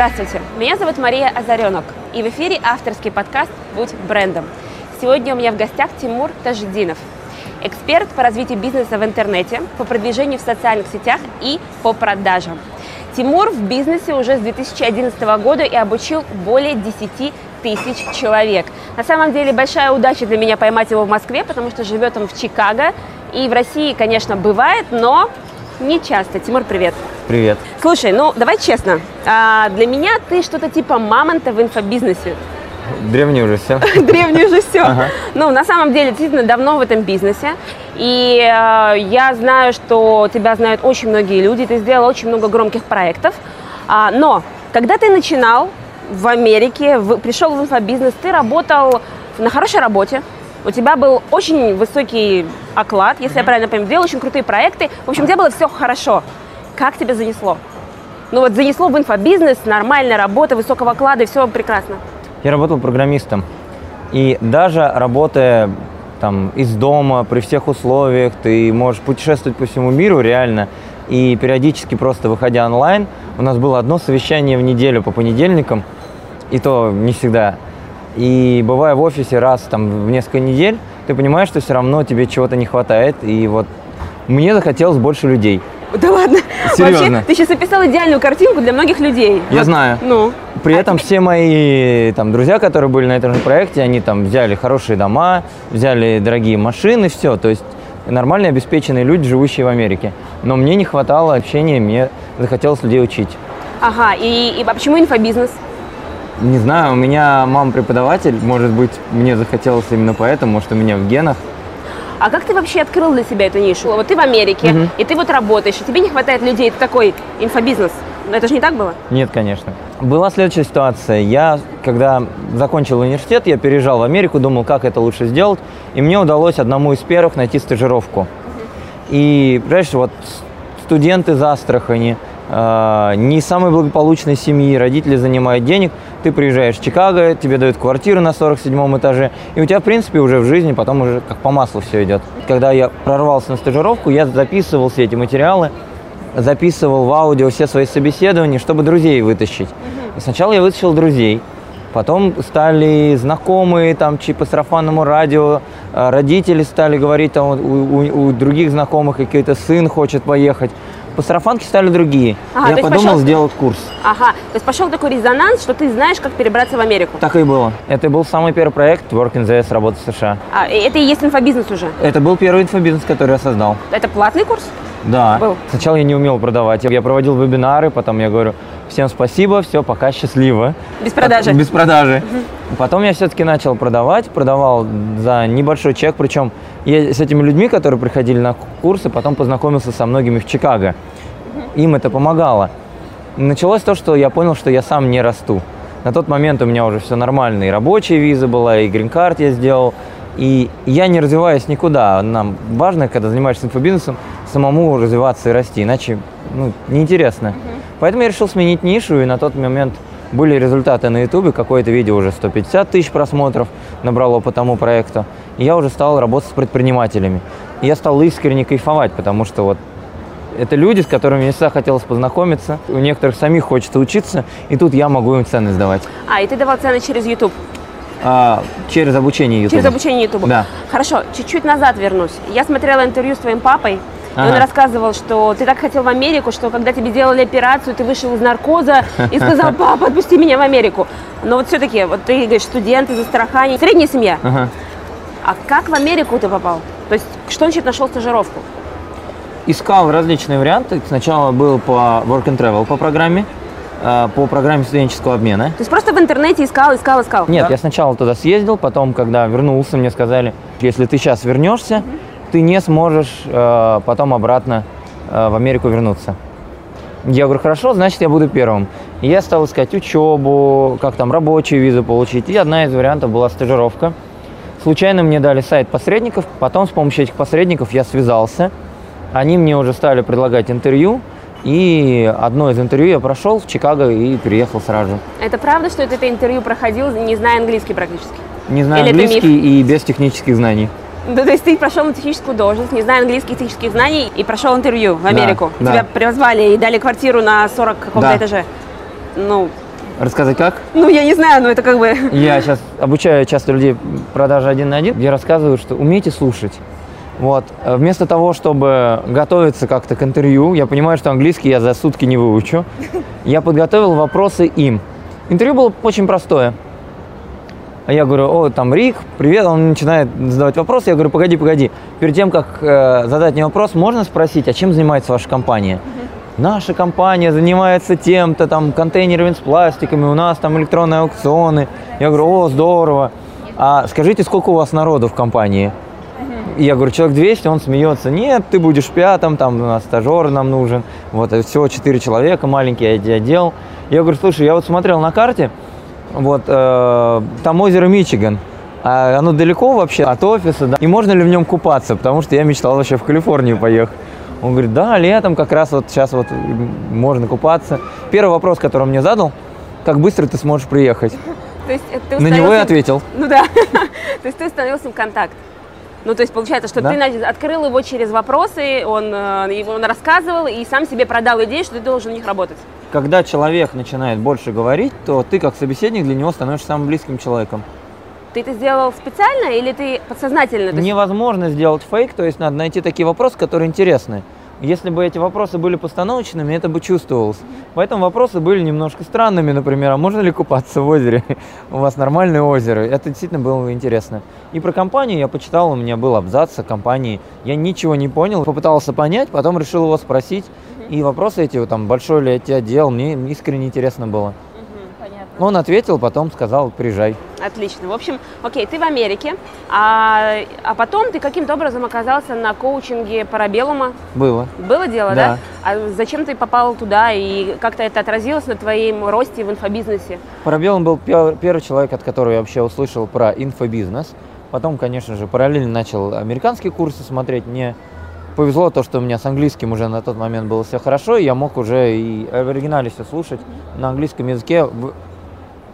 Здравствуйте, меня зовут Мария Озаренок, и в эфире авторский подкаст «Будь брендом». Сегодня у меня в гостях Тимур Тажидинов, эксперт по развитию бизнеса в интернете, по продвижению в социальных сетях и по продажам. Тимур в бизнесе уже с 2011 года и обучил более 10 тысяч человек. На самом деле большая удача для меня поймать его в Москве, потому что живет он в Чикаго. И в России, конечно, бывает, но не часто. Тимур, привет. Привет. Слушай, ну давай честно. А, для меня ты что-то типа мамонта в инфобизнесе. Древний уже все. Древний уже все. Ага. Ну, на самом деле, действительно давно в этом бизнесе. И э, я знаю, что тебя знают очень многие люди. Ты сделал очень много громких проектов. А, но когда ты начинал в Америке, в, пришел в инфобизнес, ты работал на хорошей работе. У тебя был очень высокий оклад, если mm-hmm. я правильно понимаю, делал очень крутые проекты. В общем, у тебя было все хорошо. Как тебя занесло? Ну вот занесло в инфобизнес, нормальная работа, высокого оклада, и все прекрасно. Я работал программистом. И даже работая там из дома, при всех условиях, ты можешь путешествовать по всему миру реально. И периодически просто выходя онлайн, у нас было одно совещание в неделю по понедельникам, и то не всегда. И бывая в офисе раз там в несколько недель, ты понимаешь, что все равно тебе чего-то не хватает. И вот мне захотелось больше людей. Да ладно? Серьезно. Вообще, ты сейчас описал идеальную картинку для многих людей. Я вот, знаю. Ну. При этом все мои там, друзья, которые были на этом же проекте, они там взяли хорошие дома, взяли дорогие машины, все. То есть нормальные обеспеченные люди, живущие в Америке. Но мне не хватало общения, мне захотелось людей учить. Ага, и, и а почему инфобизнес? Не знаю, у меня мама преподаватель, может быть, мне захотелось именно поэтому, что у меня в генах. А как ты вообще открыл для себя эту нишу? Вот ты в Америке, угу. и ты вот работаешь, и тебе не хватает людей, это такой инфобизнес. Но это же не так было? Нет, конечно. Была следующая ситуация. Я, когда закончил университет, я переезжал в Америку, думал, как это лучше сделать. И мне удалось одному из первых найти стажировку. И, понимаешь, вот студенты из Астрахани, э, не самой благополучной семьи, родители занимают денег, ты приезжаешь в Чикаго, тебе дают квартиру на 47 этаже, и у тебя, в принципе, уже в жизни потом уже как по маслу все идет. Когда я прорвался на стажировку, я записывал все эти материалы, записывал в аудио все свои собеседования, чтобы друзей вытащить. И сначала я вытащил друзей, Потом стали знакомые, там, по сарафанному радио, э, родители стали говорить, там, у, у, у других знакомых какой-то сын хочет поехать по сарафанке стали другие. Ага, я подумал пошел... сделать курс. Ага, то есть пошел такой резонанс, что ты знаешь, как перебраться в Америку. Так и было. Это был самый первый проект Work in the US, работа в США. А, это и есть инфобизнес уже? Это был первый инфобизнес, который я создал. Это платный курс? Да. Был. Сначала я не умел продавать. Я проводил вебинары, потом я говорю, всем спасибо, все, пока, счастливо. Без продажи? Без продажи. Угу. Потом я все-таки начал продавать, продавал за небольшой чек, причем я с этими людьми, которые приходили на курсы, потом познакомился со многими в Чикаго. Им это помогало. Началось то, что я понял, что я сам не расту. На тот момент у меня уже все нормально, и рабочая виза была, и грин-карт я сделал, и я не развиваюсь никуда. Нам важно, когда занимаешься инфобизнесом, самому развиваться и расти, иначе ну, неинтересно. Uh-huh. Поэтому я решил сменить нишу, и на тот момент были результаты на ютубе, какое-то видео уже 150 тысяч просмотров набрало по тому проекту. И я уже стал работать с предпринимателями. И я стал искренне кайфовать, потому что вот это люди, с которыми мне всегда хотелось познакомиться. У некоторых самих хочется учиться, и тут я могу им цены сдавать. А, и ты давал цены через YouTube? А, через обучение YouTube. Через обучение YouTube. Да. Хорошо, чуть-чуть назад вернусь. Я смотрела интервью с твоим папой, Ага. И он рассказывал, что ты так хотел в Америку, что когда тебе делали операцию, ты вышел из наркоза и сказал, папа, отпусти меня в Америку. Но вот все-таки, вот ты говоришь, студенты, застрахование, средняя семья. Ага. А как в Америку ты попал? То есть, что значит нашел стажировку? Искал различные варианты. Сначала был по Work and Travel по программе. Э, по программе студенческого обмена. То есть просто в интернете искал, искал, искал? Нет, да? я сначала туда съездил, потом, когда вернулся, мне сказали, если ты сейчас вернешься, угу. ты не сможешь э, потом обратно э, в Америку вернуться. Я говорю, хорошо, значит, я буду первым. И я стал искать учебу, как там рабочую визу получить. И одна из вариантов была стажировка. Случайно мне дали сайт посредников, потом с помощью этих посредников я связался. Они мне уже стали предлагать интервью, и одно из интервью я прошел в Чикаго и переехал сразу. Это правда, что это интервью проходил, не зная английский практически? Не зная Или английский и без технических знаний. Да, то есть ты прошел на техническую должность, не зная английских технических знаний, и прошел интервью в Америку. Да, Тебя да. призвали и дали квартиру на 40 каком-то да. этаже. Ну, Рассказать как? Ну, я не знаю, но это как бы... Я сейчас обучаю часто людей продажи один на один. Я рассказываю, что умейте слушать. Вот. Э, вместо того, чтобы готовиться как-то к интервью, я понимаю, что английский я за сутки не выучу, я подготовил вопросы им. Интервью было очень простое. А я говорю, о, там Рик, привет, он начинает задавать вопросы. Я говорю, погоди, погоди. Перед тем, как э, задать мне вопрос, можно спросить, а чем занимается ваша компания? Наша компания занимается тем-то, там, контейнерами с пластиками, у нас там электронные аукционы. Я говорю, о, здорово. А скажите, сколько у вас народу в компании? Я говорю, человек 200, он смеется, нет, ты будешь пятым, там у нас стажер нам нужен, вот, всего 4 человека, маленький отдел. Я говорю, слушай, я вот смотрел на карте, вот, э, там озеро Мичиган, а оно далеко вообще от офиса, да, и можно ли в нем купаться, потому что я мечтал вообще в Калифорнию поехать. Он говорит, да, летом как раз вот сейчас вот можно купаться. Первый вопрос, который он мне задал, как быстро ты сможешь приехать? То есть ты На него я ответил. Ну да. То есть ты установил с ним контакт. Ну, то есть получается, что да? ты открыл его через вопросы, он, э, он рассказывал и сам себе продал идею, что ты должен у них работать. Когда человек начинает больше говорить, то ты как собеседник для него становишься самым близким человеком. Ты это сделал специально или ты подсознательно? Невозможно сделать фейк, то есть надо найти такие вопросы, которые интересны. Если бы эти вопросы были постановочными, это бы чувствовалось. Поэтому вопросы были немножко странными, например, а можно ли купаться в озере? У вас нормальное озеро. Это действительно было интересно. И про компанию я почитал, у меня был абзац о компании. Я ничего не понял, попытался понять, потом решил его спросить. И вопросы эти, там, большой ли эти отдел, мне искренне интересно было. Он ответил, потом сказал, приезжай. Отлично. В общем, окей, ты в Америке, а, а потом ты каким-то образом оказался на коучинге Парабеллума. Было. Было дело, да? да? А зачем ты попал туда и как-то это отразилось на твоем росте в инфобизнесе? Парабеллум был первый человек, от которого я вообще услышал про инфобизнес. Потом, конечно же, параллельно начал американские курсы смотреть. Мне повезло то, что у меня с английским уже на тот момент было все хорошо, и я мог уже и в оригинале все слушать на английском языке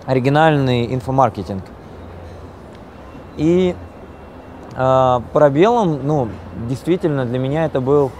оригинальный инфомаркетинг. И э, пробелом, ну, действительно, для меня это был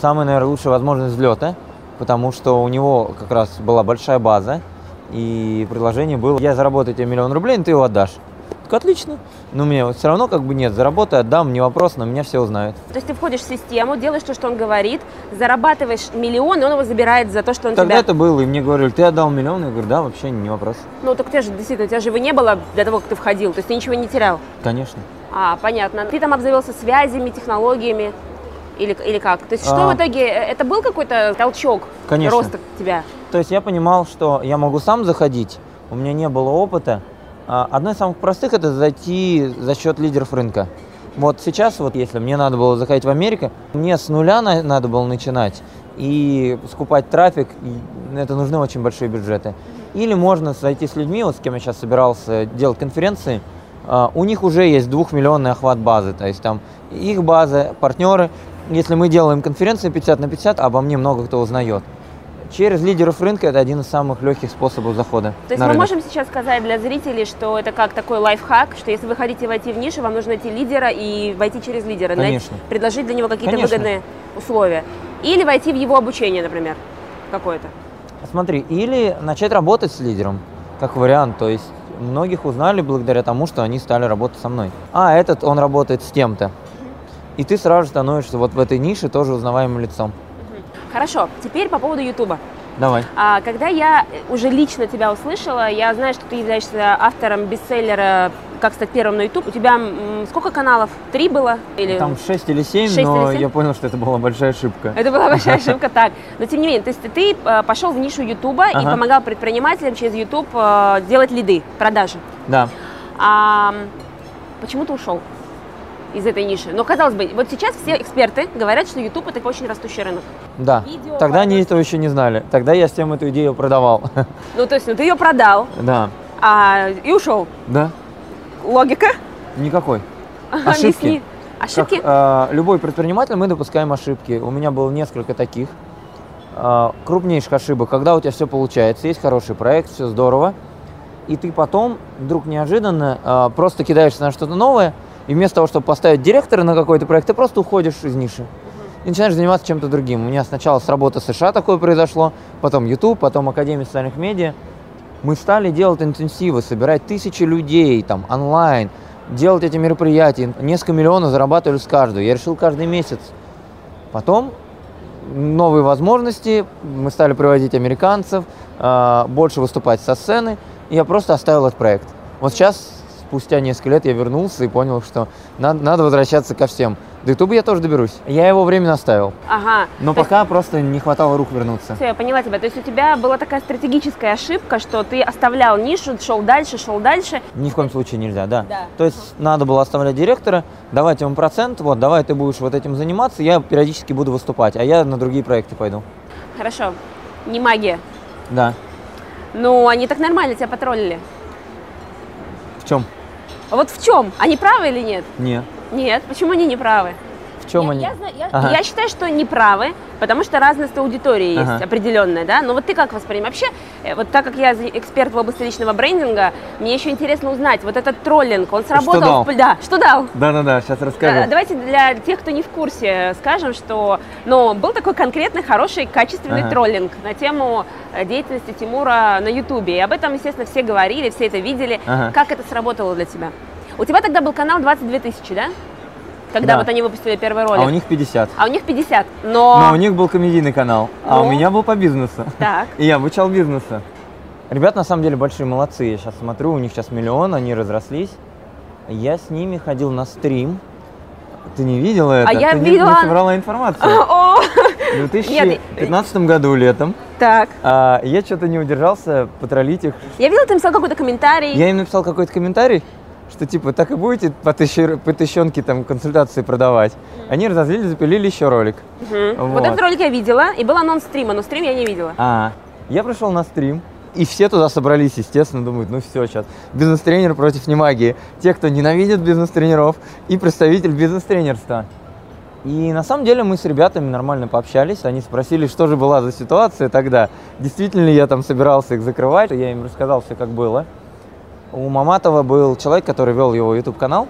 самый, наверное, лучшая возможность взлета, потому что у него как раз была большая база, и предложение было, я заработаю тебе миллион рублей, но ты его отдашь так отлично. Но мне все равно как бы нет, заработай, отдам, не вопрос, но меня все узнают. То есть ты входишь в систему, делаешь то, что он говорит, зарабатываешь миллион, и он его забирает за то, что он Тогда тебя... это было, и мне говорили, ты отдал миллион? Я говорю, да, вообще не вопрос. Ну, так ты же, действительно, у тебя же его не было до того, как ты входил, то есть ты ничего не терял? Конечно. А, понятно. Ты там обзавелся связями, технологиями? Или, или как? То есть что а... в итоге, э, это был какой-то толчок Конечно. роста тебя? То есть я понимал, что я могу сам заходить, у меня не было опыта, а, одно из самых простых – это зайти за счет лидеров рынка. Вот сейчас, вот если мне надо было заходить в Америку, мне с нуля на, надо было начинать и скупать трафик, и это нужны очень большие бюджеты. Или можно зайти с людьми, вот с кем я сейчас собирался делать конференции, Uh, у них уже есть двухмиллионный охват базы, то есть там их база, партнеры. Если мы делаем конференции 50 на 50, обо мне много кто узнает. Через лидеров рынка это один из самых легких способов захода. То есть мы рынок. можем сейчас сказать для зрителей, что это как такой лайфхак, что если вы хотите войти в нишу, вам нужно найти лидера и войти через лидера, Конечно. Найти, предложить для него какие-то выгодные условия. Или войти в его обучение, например, какое-то. Смотри, или начать работать с лидером, как вариант. То есть многих узнали благодаря тому, что они стали работать со мной. А этот, он работает с тем-то. И ты сразу становишься вот в этой нише тоже узнаваемым лицом. Хорошо, теперь по поводу Ютуба. Давай. А, когда я уже лично тебя услышала, я знаю, что ты являешься автором бестселлера «Как стать первым на YouTube». У тебя сколько каналов? Три было? Или... Там шесть или семь, но или 7? я понял, что это была большая ошибка. Это была большая ошибка, так. Но тем не менее, то есть ты э, пошел в нишу Ютуба и помогал предпринимателям через YouTube э, делать лиды, продажи. Да. А, почему ты ушел? из этой ниши. Но казалось бы, вот сейчас все эксперты говорят, что YouTube это очень растущий рынок. Да. Видео, Тогда они этого еще не знали. Тогда я всем эту идею продавал. Ну, то есть, ну ты ее продал. Да. А, и ушел. Да. Логика? Никакой. Ошибки. Ошибки? Как, э, любой предприниматель, мы допускаем ошибки. У меня было несколько таких э, крупнейших ошибок, когда у тебя все получается, есть хороший проект, все здорово, и ты потом вдруг неожиданно э, просто кидаешься на что-то новое, и вместо того, чтобы поставить директора на какой-то проект, ты просто уходишь из ниши. И начинаешь заниматься чем-то другим. У меня сначала с работы США такое произошло, потом YouTube, потом Академия социальных медиа. Мы стали делать интенсивы, собирать тысячи людей там онлайн, делать эти мероприятия. Несколько миллионов зарабатывали с каждого. Я решил каждый месяц. Потом новые возможности, мы стали приводить американцев, а, больше выступать со сцены, и я просто оставил этот проект. Вот сейчас спустя несколько лет я вернулся и понял, что надо, надо возвращаться ко всем. До Ютуба я тоже доберусь. Я его временно оставил. Ага. Но пока есть... просто не хватало рук вернуться. Все, я поняла тебя. То есть у тебя была такая стратегическая ошибка, что ты оставлял нишу, шел дальше, шел дальше. Ни в коем случае нельзя, да. да. То есть надо было оставлять директора, давать ему процент, вот, давай ты будешь вот этим заниматься, я периодически буду выступать, а я на другие проекты пойду. Хорошо. Не магия. Да. Ну, они так нормально тебя потроллили. В чем? Вот в чем? Они правы или нет? Нет. Нет. Почему они не правы? В чем я, они? Я, я, ага. я считаю, что не правы, потому что разность аудитории ага. есть определенная, да. Но вот ты как воспринимаешь? Вообще, э, вот так как я эксперт в области личного брендинга, мне еще интересно узнать, вот этот троллинг, он сработал? Что дал? В... Да, что дал? Да-да-да, сейчас расскажу. Да, давайте для тех, кто не в курсе, скажем, что, ну, был такой конкретный, хороший, качественный ага. троллинг на тему э, деятельности Тимура на Ютубе. И об этом, естественно, все говорили, все это видели. Ага. Как это сработало для тебя? У тебя тогда был канал 22 тысячи, да? Когда Да. вот они выпустили первый ролик. А у них 50. А у них 50. Но... Но у них был комедийный канал, а у меня был по бизнесу. Так. И я обучал бизнесу. Ребят на самом деле большие молодцы. Я сейчас смотрю, у них сейчас миллион, они разрослись. Я с ними ходил на стрим. Ты не видела это? А я Ты не- видела. не собрала информацию. В 2015 году летом так. а, я что-то не удержался потроллить их. Я видела, ты написал какой-то комментарий. Я им написал какой-то комментарий, что типа так и будете по, тысяче, по тысячонке там консультации продавать. Они разозлились, запилили еще ролик. Мгм. Вот. Вот. этот ролик я видела, и был анонс стрима, но стрим я не видела. А, я пришел на стрим, и все туда собрались, естественно, думают, ну все, сейчас бизнес-тренер против немагии. Те, кто ненавидит бизнес-тренеров, и представитель бизнес-тренерства. И на самом деле мы с ребятами нормально пообщались, они спросили, что же была за ситуация тогда, действительно ли я там собирался их закрывать, я им рассказал все, как было. У Маматова был человек, который вел его YouTube-канал,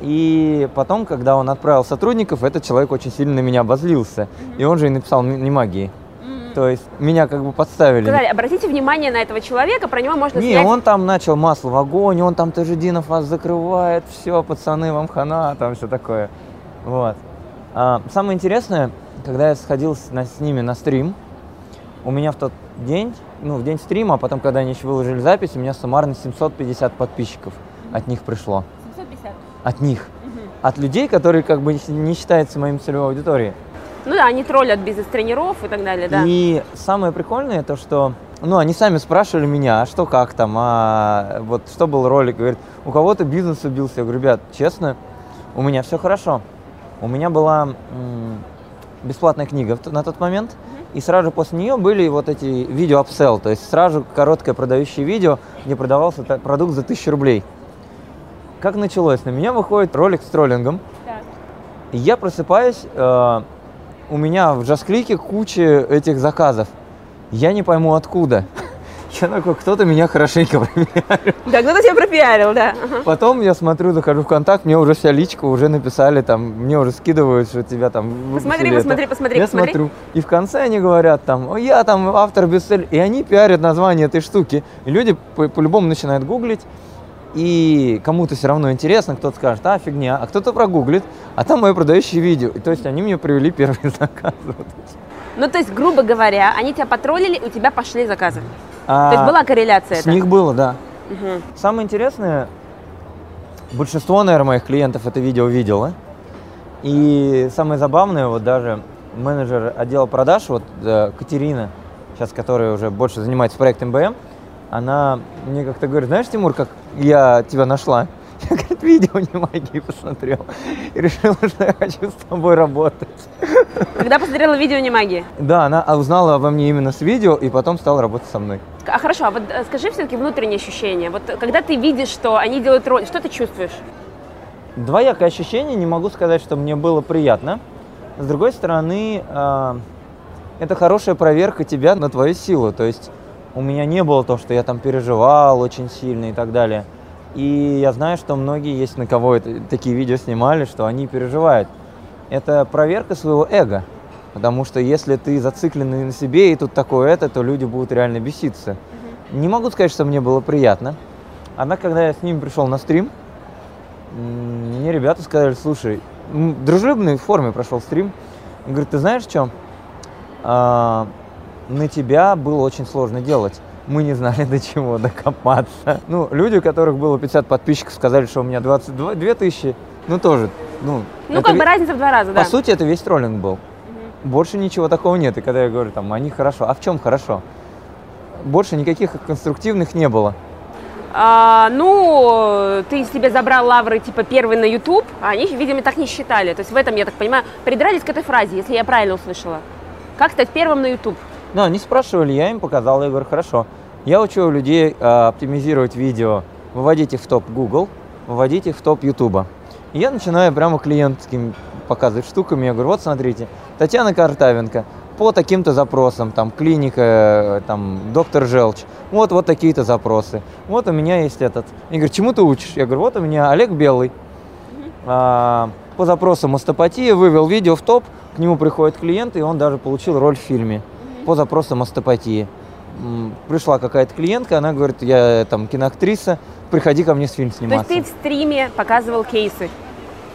и потом, когда он отправил сотрудников, этот человек очень сильно на меня обозлился, и он же и написал не магии. То есть меня как бы подставили. Сказали, обратите внимание на этого человека, про него можно Не, снять. он там начал масло в огонь, он там Тажидинов вас закрывает, все, пацаны, вам хана, там все такое. Вот. А, самое интересное, когда я сходил с, на- с ними на стрим, у меня в тот день, ну, в день стрима, а потом, когда они еще выложили запись, у меня суммарно 750 подписчиков от них пришло. 750. От них. От людей, которые как бы не считаются моим целевой аудиторией. Ну да, они троллят бизнес-тренеров и так далее, да. И самое прикольное то, что, ну, они сами спрашивали меня, а что как там, а вот что был ролик, говорит, у кого-то бизнес убился. Я говорю, ребят, честно, у меня все хорошо. У меня была м, бесплатная книга на тот момент, и сразу же после нее были вот эти видео апсел, то есть сразу короткое продающее видео, где продавался продукт за 1000 рублей. Как началось? На меня выходит ролик с троллингом, Так. и я просыпаюсь, э, у меня в джаз-клике куча этих заказов. Я не пойму откуда. Я такой, кто-то меня хорошенько проверяет. Да, кто-то тебя пропиарил, да. Ага. Потом я смотрю, захожу в контакт, мне уже вся личка уже написали, там, мне уже скидывают, что тебя там Посмотри, выпустили это. посмотри, посмотри, Я посмотри. смотрю. И в конце они говорят там, «О, я там автор бестселлера. И они пиарят название этой штуки. И люди по- по-любому начинают гуглить. И кому-то все равно интересно, кто-то скажет, а, фигня, а кто-то прогуглит, а там мое продающее видео. И то есть они мне привели первый заказ. Вот. Ну, то есть, грубо говоря, они тебя потроллили, у тебя пошли заказы. А То есть была корреляция С это? них было, да. Мгм. Самое интересное, большинство, наверное, моих клиентов это видео видело. И самое забавное, вот даже менеджер отдела продаж, вот э, Катерина, сейчас которая уже больше занимается проектом МБМ, она мне как-то говорит, знаешь, Тимур, как я тебя нашла? Я, говорит, видео не магии посмотрел и решила, что я хочу с тобой работать. Когда посмотрела видео не магии. Да, она узнала обо мне именно с видео и потом стала работать со мной. А хорошо, а вот э, скажи все-таки внутренние ощущения. Вот когда ты видишь, что они делают роль, что ты чувствуешь? Двоякое ощущение, не могу сказать, что мне было приятно. С другой стороны, э, это хорошая проверка тебя на твою силу. То есть у меня не было то, что я там переживал очень сильно и так далее. И я знаю, что многие есть на кого это, такие видео снимали, что они переживают. Это проверка своего эго. Потому что если ты зацикленный на себе и тут такое это, то люди будут реально беситься. Не могу сказать, что мне было приятно. Однако, когда я с ним пришел на стрим, мне ребята сказали, слушай, в дружелюбной форме прошел стрим. Он говорит, ты знаешь, что? А, на тебя было очень сложно делать. Мы не знали, до чего докопаться. Ну, люди, у которых было 50 подписчиков, сказали, что у меня 22 тысячи. Ну, тоже, ну... Ну, как бы разница в два раза, да. По сути, это весь троллинг был. Больше ничего такого нет. И когда я говорю, там, они хорошо. А в чем хорошо? Больше никаких конструктивных не было. А, ну, ты себе забрал лавры, типа, первый на YouTube, а они, видимо, так не считали. То есть в этом, я так понимаю, придрались к этой фразе, если я правильно услышала. Как стать первым на YouTube? Ну, они спрашивали, я им показал, я говорю, хорошо. Я учу людей а, оптимизировать видео, выводить их в топ Google, выводить их в топ YouTube. И я начинаю прямо клиентским показывать штуками. Я говорю, вот смотрите, Татьяна Картавенко по таким-то запросам, там, клиника, э, там, доктор Желчь, вот, вот такие-то запросы. Вот у меня есть этот. Я говорю, чему ты учишь? Я говорю, вот у меня Олег Белый. А, по запросам остеопатия вывел видео в топ, к нему приходит клиент, и он даже получил роль в фильме по запросам остеопатии. Пришла какая-то клиентка, она говорит, я там киноактриса, приходи ко мне с фильм сниматься. То есть ты в стриме показывал кейсы?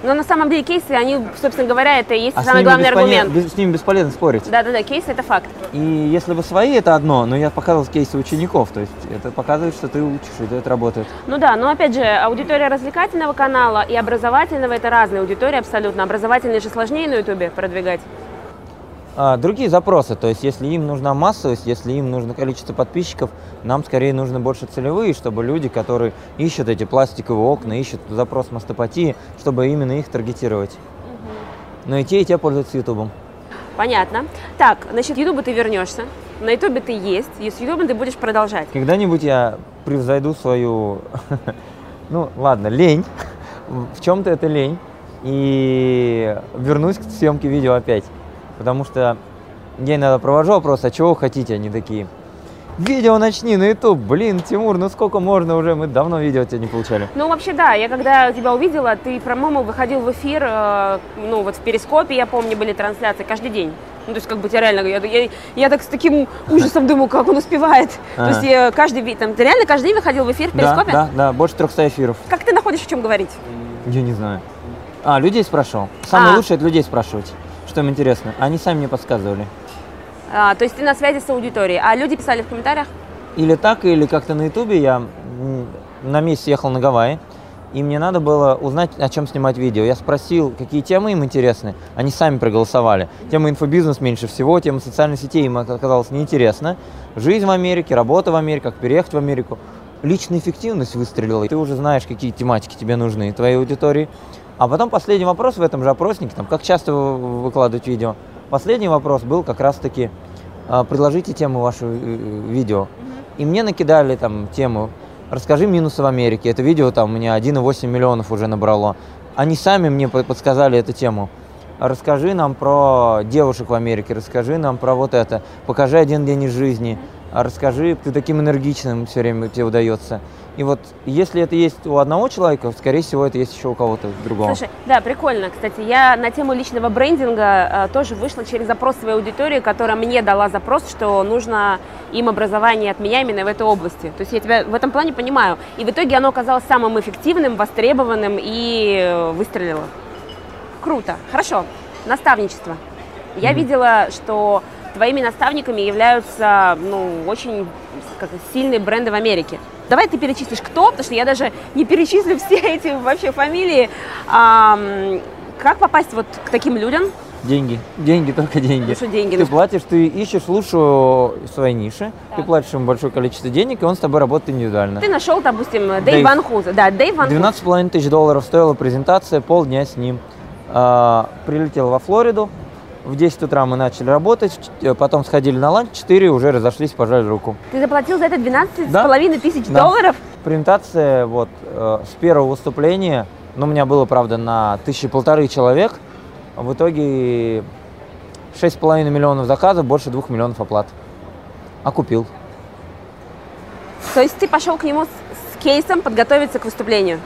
Но на самом деле кейсы, они, собственно говоря, это и есть а самый главный аргумент. Без, с ними бесполезно спорить. Да-да-да, кейсы это факт. И если бы свои, это одно, но я показывал кейсы учеников, то есть это показывает, что ты учишь, и это работает. Ну да, но опять же, аудитория развлекательного канала и образовательного это разные аудитории абсолютно. Образовательные же сложнее на ютубе продвигать. А, другие запросы, то есть если им нужна массовость, если им нужно количество подписчиков, нам скорее нужно больше целевые, чтобы люди, которые ищут эти пластиковые окна, ищут запрос мастопатии, чтобы именно их таргетировать. Угу. Но и те, и те пользуются Ютубом. Понятно. Так, значит, Ютубу ты вернешься, на Ютубе ты есть, и с Ютубом ты будешь продолжать. Когда-нибудь я превзойду свою, ну ладно, лень, в чем-то это лень, и вернусь к съемке видео опять. Потому что я иногда провожу вопрос, а чего вы хотите, они такие. Видео начни на YouTube. Блин, Тимур, ну сколько можно уже? Мы давно видео тебя не получали. Ну, вообще, да. Я когда тебя увидела, ты, по-моему, выходил в эфир, э, ну, вот в Перископе, я помню, были трансляции каждый день. Ну, то есть, как бы, тебя реально, я, я, я так с таким ужасом думаю, как он успевает. Ага. То есть, я каждый там, ты реально каждый день выходил в эфир в Перископе? Да, да, да, больше 300 эфиров. Как ты находишь, о чем говорить? Я не знаю. А, людей спрашивал. Самое а. лучшее – это людей спрашивать что им интересно. Они сами мне подсказывали. А, то есть ты на связи с аудиторией. А люди писали в комментариях? Или так, или как-то на ютубе я на месяц ехал на Гавайи, и мне надо было узнать, о чем снимать видео. Я спросил, какие темы им интересны. Они сами проголосовали. Тема инфобизнес меньше всего, тема социальной сети им оказалось неинтересно. Жизнь в Америке, работа в Америке, как переехать в Америку. Личная эффективность выстрелила. Ты уже знаешь, какие тематики тебе нужны твоей аудитории. А потом последний вопрос в этом же опроснике, там, как часто вы выкладываете видео. Последний вопрос был как раз-таки, а, предложите тему вашего э, э, видео. И мне накидали там тему, расскажи минусы в Америке. Это видео там у меня 1,8 миллионов уже набрало. Они сами мне подсказали эту тему. Расскажи нам про девушек в Америке, расскажи нам про вот это, покажи один день из жизни, расскажи, ты таким энергичным все время тебе удается. И вот если это есть у одного человека, скорее всего, это есть еще у кого-то другого. Слушай, да, прикольно. Кстати, я на тему личного брендинга э, тоже вышла через запрос своей аудитории, которая мне дала запрос, что нужно им образование от меня именно в этой области. То есть я тебя в этом плане понимаю. И в итоге оно оказалось самым эффективным, востребованным и э, выстрелило. Круто. Хорошо. Наставничество. Я mm-hmm. видела, что твоими наставниками являются ну, очень как, сильные бренды в Америке. Давай ты перечислишь кто, потому что я даже не перечислю все эти вообще фамилии. А, как попасть вот к таким людям? Деньги. Деньги, только деньги. Что деньги? Ты платишь, ты ищешь лучшую своей нише, так. ты платишь ему большое количество денег, и он с тобой работает индивидуально. Ты нашел, допустим, Дэйв Ван Хуза. Да, Дэйв Ван 12,5 тысяч долларов стоила презентация, полдня с ним. А, прилетел во Флориду, в 10 утра мы начали работать, э, потом сходили на ланч, 4 уже разошлись, пожали руку. Ты заплатил за это 12 да? с половиной тысяч да. долларов? Презентация вот э, с первого выступления, ну, у меня было, правда, на тысячи полторы человек, в итоге 6,5 миллионов заказов, больше 2 миллионов оплат. А купил. То есть ты пошел к нему с, с кейсом подготовиться к выступлению?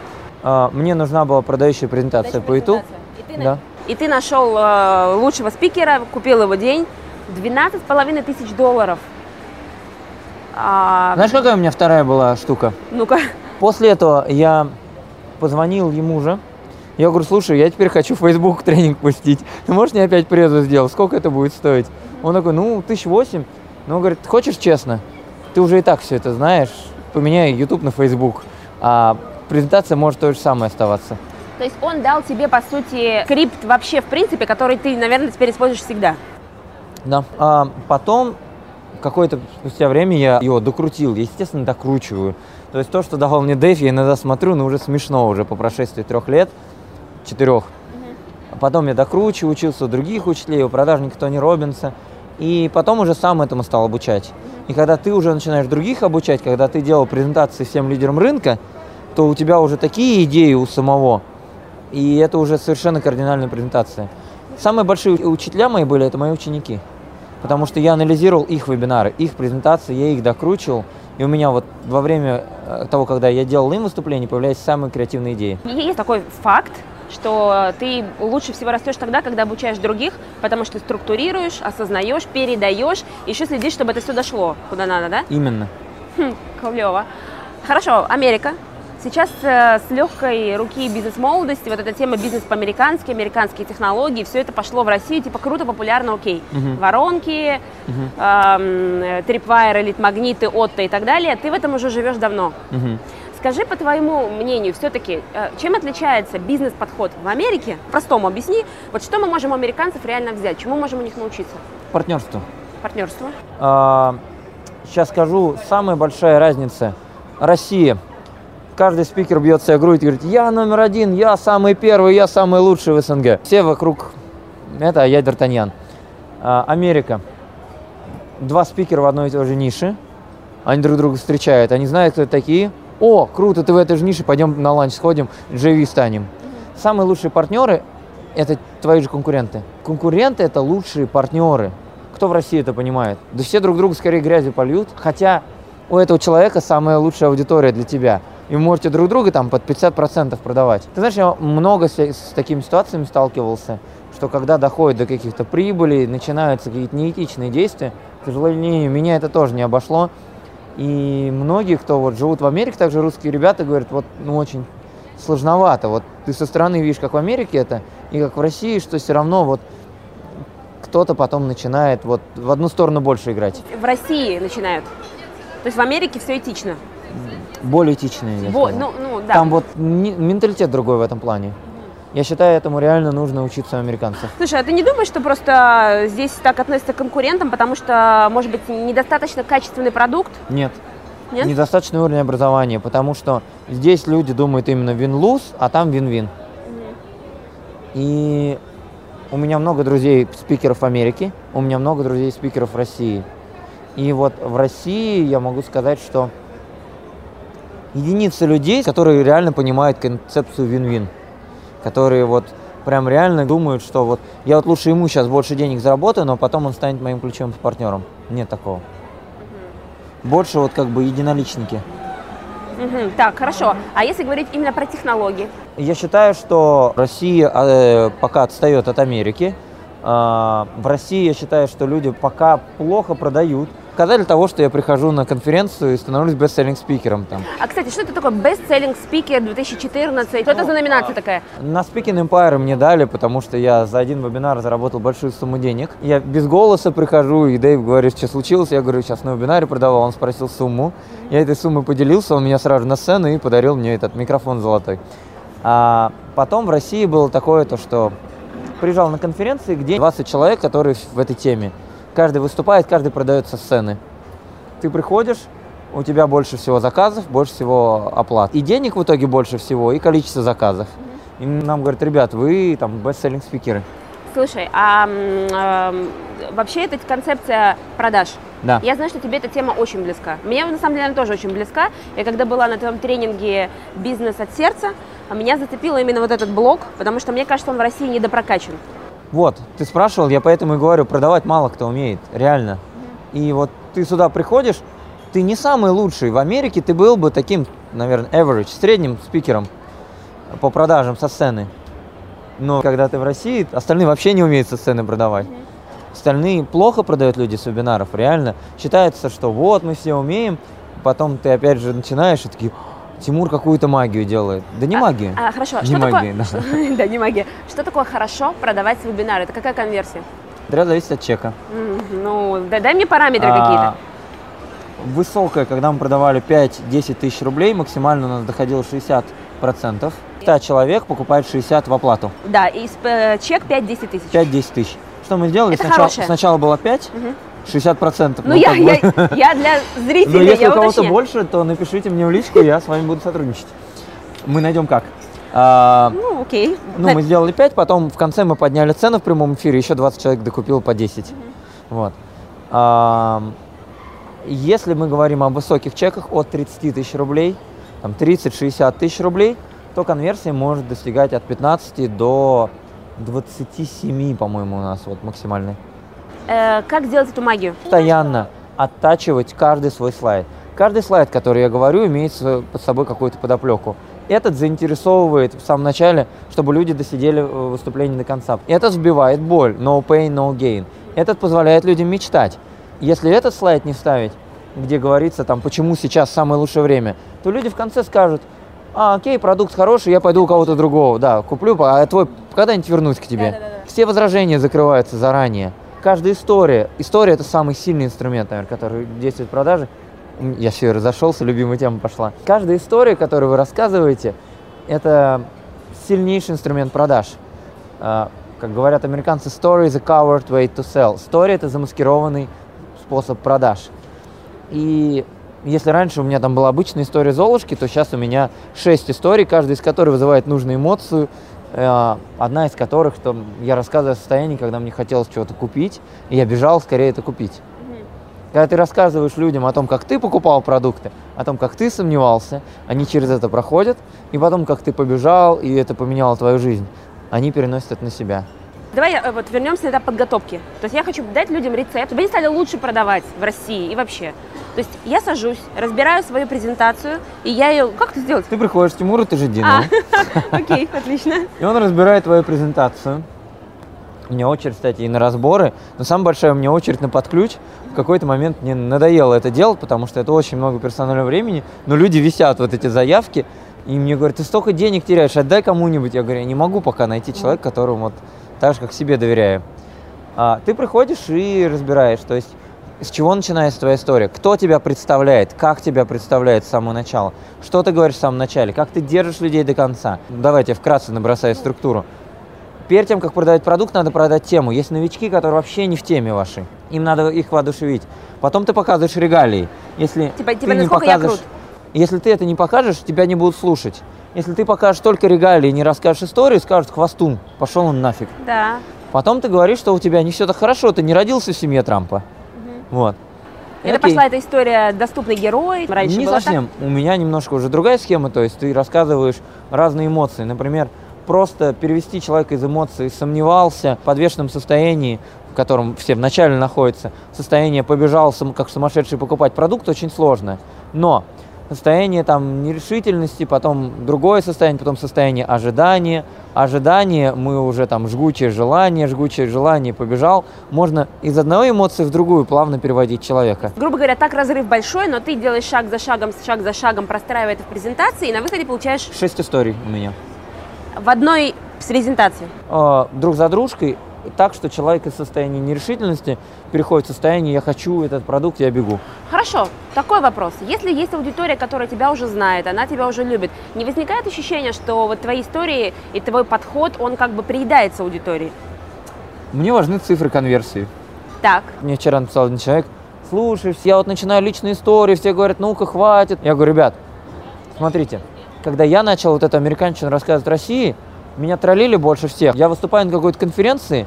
А, мне нужна была продающая презентация по YouTube. Да и ты нашел э, лучшего спикера, купил его день, 12,5 тысяч долларов. А... Знаешь, какая у меня вторая была штука? Ну-ка. После этого я позвонил ему же. Я говорю, слушай, я теперь хочу в Facebook тренинг пустить. Ты можешь мне опять презу сделать? Сколько это будет стоить? Он такой, ну, тысяч восемь. Ну, он говорит, хочешь честно? Ты уже и так все это знаешь. Поменяй YouTube на Facebook. А презентация может то же самое оставаться. То есть он дал тебе, по сути, скрипт вообще, в принципе, который ты, наверное, теперь используешь всегда. Да. А потом, какое-то спустя время я его докрутил. естественно, докручиваю. То есть то, что давал мне Дэйв, я иногда смотрю, но уже смешно уже по прошествии трех лет, четырех. А потом я докручиваю, учился у других учителей, у продажника Тони Робинса. И потом уже сам этому стал обучать. И когда ты уже начинаешь других обучать, когда ты делал презентации всем лидерам рынка, то у тебя уже такие идеи у самого, и это уже совершенно кардинальная презентация. Самые большие учителя мои были, это мои ученики. Потому что я анализировал их вебинары, их презентации, я их докручивал. И у меня вот во время э, того, когда я делал им выступление, появлялись самые креативные идеи. Есть такой факт, что ты лучше всего растешь тогда, когда обучаешь других, потому что структурируешь, осознаешь, передаешь, еще следишь, чтобы это все дошло куда надо, да? Именно. Хм, клево. Хорошо, Америка. Сейчас э, с легкой руки бизнес-молодости, вот эта тема бизнес по-американски, американские технологии, все это пошло в Россию, типа круто, популярно, окей. Uh-huh. Воронки, uh-huh. э, Tripwire, элит-магниты, Отто и так далее. Ты в этом уже живешь давно. Uh-huh. Скажи, по твоему мнению, все-таки, э, чем отличается бизнес-подход в Америке? Простому объясни, вот что мы можем у американцев реально взять, чему можем у них научиться? Партнерство. Партнерство. А, сейчас скажу, самая большая разница. Россия – каждый спикер бьет себя грудь и говорит, я номер один, я самый первый, я самый лучший в СНГ. Все вокруг, это я Д'Артаньян. А, Америка. Два спикера в одной и той же нише. Они друг друга встречают. Они знают, кто это такие. О, круто, ты в этой же нише, пойдем на ланч сходим, JV станем. Самые лучшие партнеры – это твои же конкуренты. Конкуренты – это лучшие партнеры. Кто в России это понимает? Да все друг друга скорее грязью польют. Хотя у этого человека самая лучшая аудитория для тебя – и можете друг друга там под 50% продавать. Ты знаешь, я много с, с такими ситуациями сталкивался, что когда доходит до каких-то прибылей, начинаются какие-то неэтичные действия, к сожалению, меня это тоже не обошло. И многие, кто вот живут в Америке, также русские ребята говорят, вот ну очень сложновато. Вот ты со стороны видишь, как в Америке это, и как в России, что все равно вот кто-то потом начинает вот в одну сторону больше играть. В России начинают. То есть в Америке все этично более этичные. Вот, ну, ну, да. Там вот менталитет другой в этом плане. Я считаю, этому реально нужно учиться у американцев. Слушай, а ты не думаешь, что просто здесь так относятся к конкурентам, потому что, может быть, недостаточно качественный продукт? Нет. Нет? Недостаточный уровень образования, потому что здесь люди думают именно вин-луз, а там вин-вин. Угу. И у меня много друзей спикеров в Америке, у меня много друзей спикеров России. И вот в России я могу сказать, что единицы людей, которые реально понимают концепцию вин-вин, которые вот прям реально думают, что вот я вот лучше ему сейчас больше денег заработаю, но потом он станет моим ключевым партнером. Нет такого. Больше вот как бы единоличники. Угу, так, хорошо. А если говорить именно про технологии? Я считаю, что Россия э, пока отстает от Америки. Э, в России я считаю, что люди пока плохо продают показатель того, что я прихожу на конференцию и становлюсь бестселлинг спикером там. А, кстати, что это такое бестселлинг спикер 2014? Что это за номинация такая? На Speaking Empire мне дали, потому что я за один вебинар заработал большую сумму денег. Я без голоса прихожу, и Дэйв говорит, что случилось. Я говорю, сейчас на вебинаре продавал, он спросил сумму. Я этой суммой поделился, он меня сразу на сцену и подарил мне этот микрофон золотой. А потом в России было такое, то, что приезжал на конференции, где 20 человек, которые в этой теме каждый выступает, каждый продает со сцены. Ты приходишь, у тебя больше всего заказов, больше всего оплат. И денег в итоге больше всего, и количество заказов. И нам говорят, ребят, вы там бестселлинг спикеры. Слушай, а э, вообще эта концепция продаж, да. Я знаю, что тебе эта тема очень близка. Мне, на самом деле, она тоже очень близка. Я когда была на твоем тренинге «Бизнес от сердца», меня зацепило именно вот этот блок, потому что мне кажется, он в России недопрокачан. Вот, ты спрашивал, я поэтому и говорю, продавать мало кто умеет, реально. И вот ты сюда приходишь, ты не самый лучший. В Америке ты был бы таким, наверное, average, средним спикером по продажам со сцены. Но когда ты в России, остальные вообще не умеют со сцены продавать. Остальные плохо продают люди с вебинаров, реально. Считается, что вот мы все умеем, потом ты опять же начинаешь и такие, Тимур какую-то магию делает. Да не магию. А, хорошо, не что магия, такое? Да. не магия. Что такое хорошо продавать вебинары? Это какая конверсия? Да, зависит от чека. Ну, дай мне параметры а, какие-то. Высокая, когда мы продавали 5-10 тысяч рублей, максимально у нас доходило 60 процентов. 100 человек покупает 60 в оплату. Да, и э, чек 5-10 тысяч. 5-10 тысяч. Что мы сделали? Это сначала, сначала было 5, угу. 60 процентов. Ну, ну я, я, я для зрителей, Но если у кого-то больше, то напишите мне в личку, я с вами буду сотрудничать. Мы найдем как. А, ну, окей. Ну, мы сделали 5, потом в конце мы подняли цену в прямом эфире, еще 20 человек докупил по 10. Угу. Вот. А, если мы говорим о высоких чеках от 30 тысяч рублей, там 30-60 тысяч рублей, то конверсия может достигать от 15 до 27, по-моему, у нас вот максимальный. Э, как сделать эту магию? Постоянно оттачивать каждый свой слайд. Каждый слайд, который я говорю, имеет под собой какую-то подоплеку. Этот заинтересовывает в самом начале, чтобы люди досидели выступление до конца. Этот сбивает боль, no pain, no gain. Этот позволяет людям мечтать. Если этот слайд не вставить, где говорится, там, почему сейчас самое лучшее время, то люди в конце скажут, а, окей, продукт хороший, я пойду у кого-то другого, да, куплю, а твой когда-нибудь вернусь к тебе. Да, да, да. Все возражения закрываются заранее. Каждая история, история это самый сильный инструмент, наверное, который действует в продаже. Я все разошелся, любимая тема пошла. Каждая история, которую вы рассказываете, это сильнейший инструмент продаж. А, как говорят американцы, story is a covered way to sell. Story это замаскированный способ продаж. И если раньше у меня там была обычная история Золушки, то сейчас у меня шесть историй, каждая из которых вызывает нужную эмоцию. Э, одна из которых, что я рассказываю о состоянии, когда мне хотелось чего-то купить, и я бежал скорее это купить. Когда ты рассказываешь людям о том, как ты покупал продукты, о том, как ты сомневался, они через это проходят, и потом, как ты побежал, и это поменяло твою жизнь, они переносят это на себя. Давай э, вот вернемся на этап подготовки. То есть я хочу дать людям рецепт, чтобы они стали лучше продавать в России и вообще. То есть я сажусь, разбираю свою презентацию, и я ее... Как это сделать? Ты приходишь к Тимуру, ты же Дина. А, окей, отлично. И он разбирает твою презентацию. У меня очередь, кстати, и на разборы, но самая большая у меня очередь на подключ. В какой-то момент мне надоело это делать, потому что это очень много персонального времени, но люди висят вот эти заявки, и мне говорят, ты столько денег теряешь, отдай кому-нибудь. Я говорю, я не могу пока найти человека, которому вот так же, как себе доверяю. А, ты приходишь и разбираешь, то есть с чего начинается твоя история, кто тебя представляет, как тебя представляет с самого начала, что ты говоришь в самом начале, как ты держишь людей до конца. Давайте вкратце набросаю структуру. Перед тем, как продавать продукт, надо продать тему. Есть новички, которые вообще не в теме вашей. Им надо их воодушевить. Потом ты показываешь регалии. Если типа, типа, ты не показываешь, если ты это не покажешь, тебя не будут слушать. Если ты покажешь только регалии, не расскажешь историю, скажут хвостун, пошел он нафиг. Да. Потом ты говоришь, что у тебя не все так хорошо, ты не родился в семье Трампа. Угу. Вот. Это Окей. пошла эта история доступный герой. Раньше не совсем. Так? У меня немножко уже другая схема, то есть ты рассказываешь разные эмоции. Например, просто перевести человека из эмоций сомневался в подвешенном состоянии, в котором все вначале находятся, состояние побежал как сумасшедший покупать продукт, очень сложно. Но состояние там нерешительности, потом другое состояние, потом состояние ожидания. Ожидание, мы уже там жгучее желание, жгучее желание побежал. Можно из одной эмоции в другую плавно переводить человека. Грубо говоря, так разрыв большой, но ты делаешь шаг за шагом, шаг за шагом, простраивая это в презентации, и на выходе получаешь... Шесть историй у меня. В одной презентации? Э, друг за дружкой так, что человек из состояния нерешительности переходит в состояние «я хочу этот продукт, я бегу». Хорошо, такой вопрос. Если есть аудитория, которая тебя уже знает, она тебя уже любит, не возникает ощущение, что вот твои истории и твой подход, он как бы приедается аудитории? Мне важны цифры конверсии. Так. Мне вчера написал один человек, слушай, я вот начинаю личные истории, все говорят, ну-ка, хватит. Я говорю, ребят, смотрите, когда я начал вот эту американщину рассказывать России, меня троллили больше всех. Я выступаю на какой-то конференции,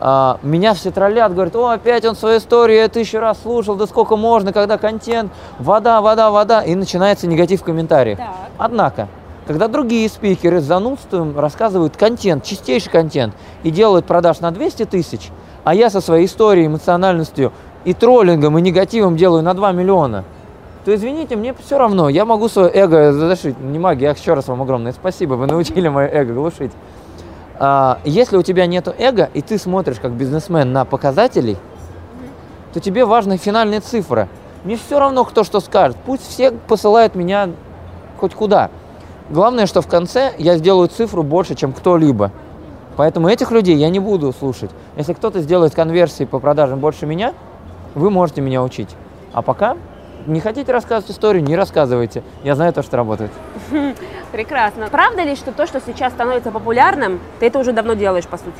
а, меня все троллят, говорят, о, опять он свою историю, я тысячу раз слушал, да сколько можно, когда контент, вода, вода, вода, и начинается негатив в комментариях. Так. Однако, когда другие спикеры с занудством рассказывают контент, чистейший контент, и делают продаж на 200 тысяч, а я со своей историей, эмоциональностью и троллингом, и негативом делаю на 2 миллиона, то извините, мне все равно, я могу свое эго задушить. Не магия, еще раз вам огромное спасибо, вы научили мое эго глушить. А, если у тебя нет эго, и ты смотришь как бизнесмен на показатели, то тебе важна финальная цифра. Мне все равно, кто что скажет. Пусть все посылают меня хоть куда. Главное, что в конце я сделаю цифру больше, чем кто-либо. Поэтому этих людей я не буду слушать. Если кто-то сделает конверсии по продажам больше меня, вы можете меня учить. А пока не хотите рассказывать историю, не рассказывайте. Я знаю то, что работает. Прекрасно. Правда ли, что то, что сейчас становится популярным, ты это уже давно делаешь, по сути?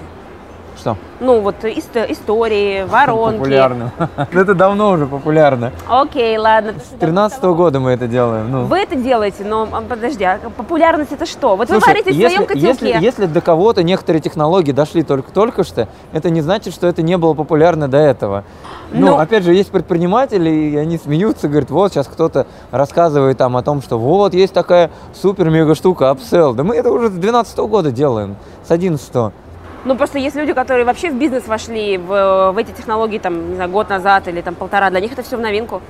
Что? Ну, вот истории, воронки. Популярно. Это давно уже популярно. Окей, ладно. С 13 года мы это делаем. Ну. Вы это делаете, но а, подожди, а популярность это что? Вот Слушай, вы варите в своем котелке. Если, если до кого-то некоторые технологии дошли только, только что, это не значит, что это не было популярно до этого. Ну, но... опять же, есть предприниматели, и они смеются, говорят, вот сейчас кто-то рассказывает там о том, что вот есть такая супер-мега штука, upsell. Да мы это уже с 12 года делаем, с 11 -го. Ну, просто есть люди, которые вообще в бизнес вошли, в, в эти технологии, там, не знаю, год назад или там полтора, для них это все в новинку.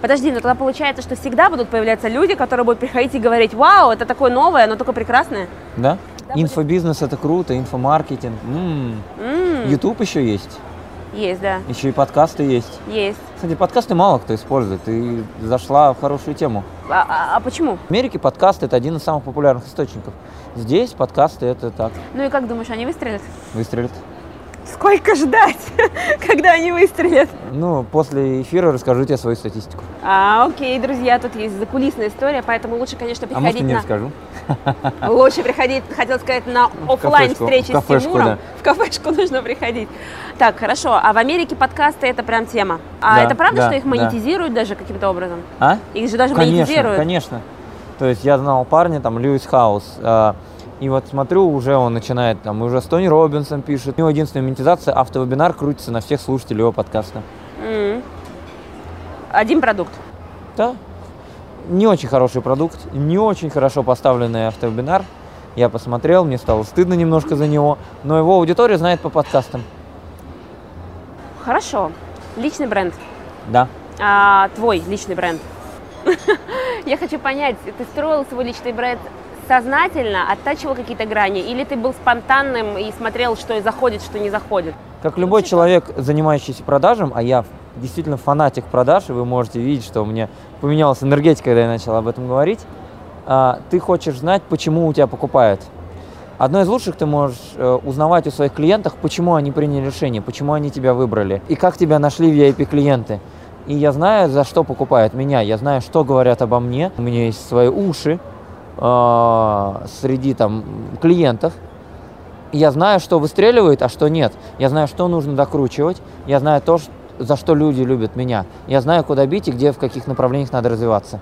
Подожди, но тогда получается, что всегда будут появляться люди, которые будут приходить и говорить, вау, это такое новое, оно только прекрасное. Да? Инфобизнес это круто, инфомаркетинг. М-м. YouTube еще есть. Есть, да. Еще и подкасты есть. Есть. Кстати, подкасты мало кто использует. Ты зашла в хорошую тему. А, а, а почему? В Америке подкасты это один из самых популярных источников. Здесь подкасты это так. Ну и как думаешь, они выстрелят? Выстрелят. Сколько ждать, когда они выстрелят? Ну, после эфира расскажу тебе свою статистику. А, окей, друзья, тут есть закулисная история, поэтому лучше, конечно, приходить а может, не на... расскажу? Лучше приходить, хотел сказать, на офлайн встречи с Тимуром. Да. В кафешку нужно приходить. Так, хорошо. А в Америке подкасты это прям тема. А да, это правда, да, что их монетизируют да. даже каким-то образом? А? Их же даже конечно, монетизируют. Конечно, То есть я знал парня, там, Льюис Хаус, э, и вот смотрю, уже он начинает, там, уже с Тони Робинсом пишет. У него единственная монетизация, автовебинар крутится на всех слушателей его подкаста. Mm. Один продукт? Да. Не очень хороший продукт, не очень хорошо поставленный автовебинар. Я посмотрел, мне стало стыдно немножко за него, но его аудитория знает по подкастам. Хорошо. Личный бренд. Да. А, твой личный бренд. Я хочу понять, ты строил свой личный бренд сознательно оттачивал какие-то грани, или ты был спонтанным и смотрел, что заходит, что не заходит? Как любой человек, занимающийся продажем, а я действительно фанатик продаж, и вы можете видеть, что у меня поменялась энергетика, когда я начал об этом говорить, а, ты хочешь знать, почему у тебя покупают. Одно из лучших ты можешь э, узнавать у своих клиентов, почему они приняли решение, почему они тебя выбрали, и как тебя нашли VIP-клиенты. И я знаю, за что покупают меня, я знаю, что говорят обо мне, у меня есть свои уши, э, среди там клиентов. Я знаю, что выстреливает, а что нет. Я знаю, что нужно докручивать. Я знаю то, за что люди любят меня. Я знаю, куда бить и где, в каких направлениях надо развиваться.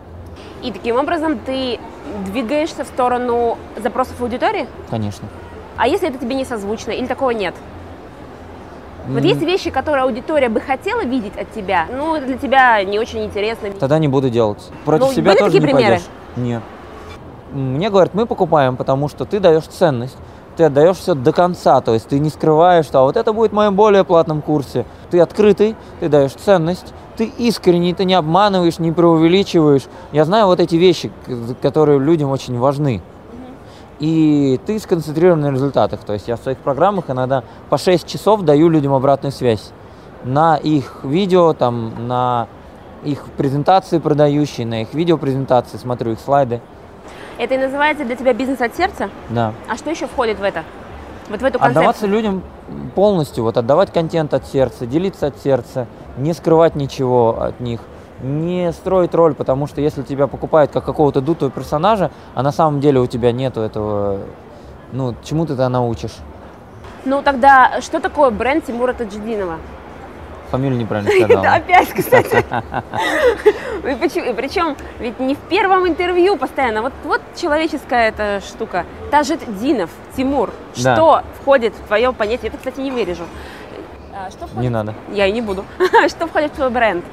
И таким образом ты двигаешься в сторону запросов аудитории? Конечно. А если это тебе не созвучно или такого нет? Вот есть вещи, которые аудитория бы хотела видеть от тебя, ну, для тебя не очень интересно. Тогда не буду делать. Против ну, себя тоже такие не примеры? пойдешь. Нет. Мне говорят, мы покупаем, потому что ты даешь ценность, ты отдаешь все до конца, то есть ты не скрываешь, что а вот это будет в моем более платном курсе. Ты открытый, ты даешь ценность, ты искренний, ты не обманываешь, не преувеличиваешь. Я знаю вот эти вещи, которые людям очень важны. И ты сконцентрирован на результатах. То есть я в своих программах иногда по 6 часов даю людям обратную связь на их видео, там, на их презентации продающие, на их видеопрезентации, смотрю их слайды. Это и называется для тебя бизнес от сердца? Да. А что еще входит в это? Вот в эту концепцию? Отдаваться людям полностью, вот отдавать контент от сердца, делиться от сердца, не скрывать ничего от них, не строить роль, потому что если тебя покупают как какого-то дутого персонажа, а на самом деле у тебя нету этого, ну, чему ты это научишь? Ну тогда что такое бренд Тимура Таджидинова? Фамилию неправильно сказал. Да, опять, кстати. Причем ведь не в первом интервью постоянно. Вот, вот человеческая эта штука. Тажит Динов, Тимур. Что входит в твое понятие? Это, кстати, не вырежу. А, что входит? Не надо. Я и не буду. Что входит в твой бренд?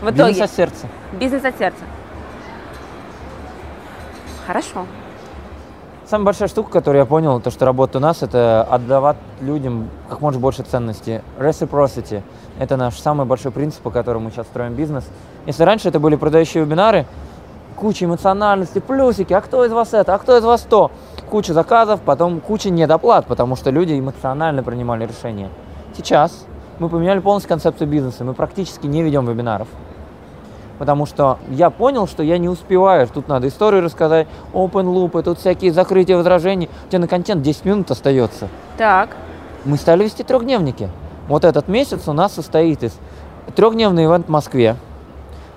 В итоге. Бизнес от сердца. Бизнес от сердца. Хорошо. Самая большая штука, которую я понял, то, что работает у нас, это отдавать людям как можно больше ценности. Reciprocity – это наш самый большой принцип, по которому мы сейчас строим бизнес. Если раньше это были продающие вебинары, куча эмоциональности, плюсики, а кто из вас это, а кто из вас то. куча заказов, потом куча недоплат, потому что люди эмоционально принимали решения. Сейчас мы поменяли полностью концепцию бизнеса, мы практически не ведем вебинаров. Потому что я понял, что я не успеваю. Тут надо историю рассказать, open loop, тут всякие закрытия возражений. У тебя на контент 10 минут остается. Так. Мы стали вести трехдневники. Вот этот месяц у нас состоит из трехдневный ивент в Москве.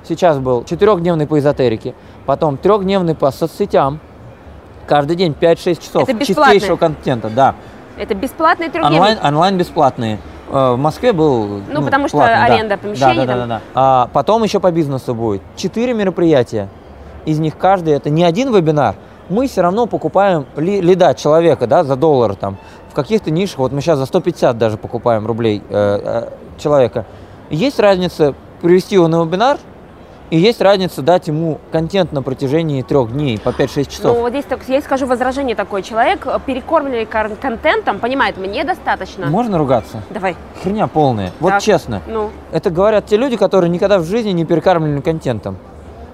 Сейчас был четырехдневный по эзотерике, потом трехдневный по соцсетям. Каждый день 5-6 часов Это чистейшего контента, да. Это бесплатный трехдневник? Онлайн, онлайн бесплатные. Э, В Москве был. Ну, потому что платный, да. аренда помещений Да, да, там. да, да, да. А потом еще по бизнесу будет. Четыре мероприятия. Из них каждый это не один вебинар. Мы все равно покупаем ли- лида человека, да, за доллар там. Каких-то нишах, вот мы сейчас за 150 даже покупаем рублей э, э, человека. Есть разница привести его на вебинар, и есть разница дать ему контент на протяжении трех дней по 5-6 часов. Ну, вот здесь так- я скажу возражение такое. Человек, э, перекормленный кон- контентом, понимает, мне достаточно. Можно ругаться? Давай. Херня полная. Вот Так. честно. Ну, Это говорят те люди, которые никогда в жизни не перекармливали контентом.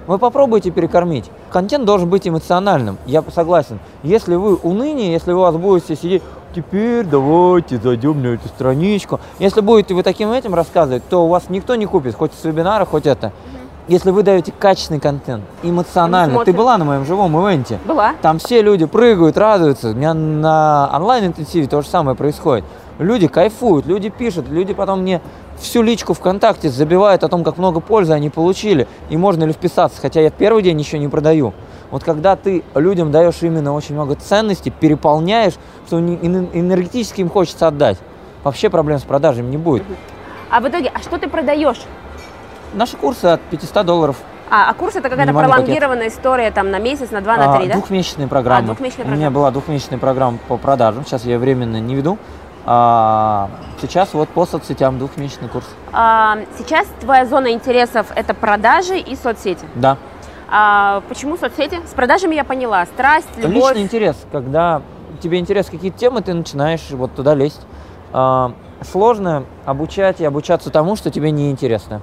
Вы попробуйте перекормить. Контент должен быть эмоциональным, я согласен. Если вы уныние, если у вас будете сидеть, теперь давайте зайдем на эту страничку. Если будете вы таким этим рассказывать, то у вас никто не купит, хоть с вебинара, хоть это. Если вы даете качественный контент, эмоционально. Ты была на моем живом ивенте. была. Там все люди прыгают, радуются. У меня на онлайн-интенсиве то же самое происходит. Люди кайфуют, люди пишут, люди потом мне всю личку ВКонтакте забивают о том, как много пользы они получили и можно ли вписаться, хотя я первый день еще не продаю. Вот когда ты людям даешь именно очень много ценностей, переполняешь, что не- эн- энергетически им хочется отдать, вообще проблем с продажами не будет. А в итоге, а что ты продаешь? Наши курсы от 500 долларов. А, а курс это какая-то Минимальный пакет. пролонгированная история там на месяц, на два, на А, три, да? Двухмесячные программы. А, двухмесячная У меня была двухмесячная программа по продажам. Сейчас я временно не веду. А, сейчас вот по соцсетям двухмесячный курс. А, сейчас твоя зона интересов это продажи и соцсети. Да. А, почему соцсети? С продажами я поняла. Страсть, любовь. Личный интерес. Когда тебе интересны какие-то темы, ты начинаешь вот туда лезть. А, сложно обучать и обучаться тому, что тебе не интересно.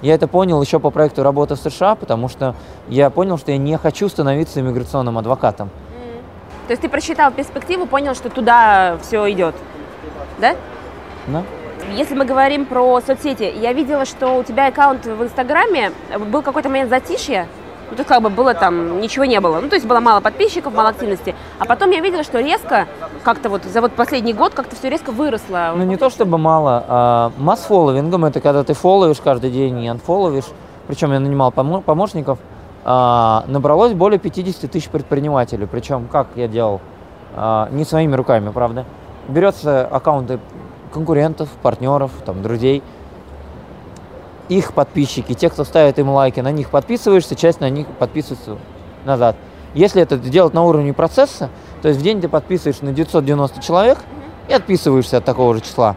Я это понял еще по проекту работы в США, потому что я понял, что я не хочу становиться иммиграционным адвокатом. То есть ты просчитал перспективу, понял, что туда все идет. Да? Да? Если мы говорим про соцсети, я видела, что у тебя аккаунт в Инстаграме был какой-то момент затишья. Ну, то есть как бы было там, ничего не было. Ну, то есть было мало подписчиков, мало активности. А потом я видела, что резко, как-то вот за вот последний год как-то все резко выросло. Ну, не то чтобы мало, а масс-фолловингом это когда ты фолловишь каждый день и анфолловишь. Причем я нанимал помо- помощников. а, набралось более 50 тысяч предпринимателей. Причем, как я делал? А, не своими руками, правда. Берется аккаунты конкурентов, партнеров, там, друзей, их подписчики, те, кто ставит им лайки, на них подписываешься, часть на них подписывается назад. Если это делать на уровне процесса, то есть в день ты подписываешь на 990 человек и отписываешься от такого же числа,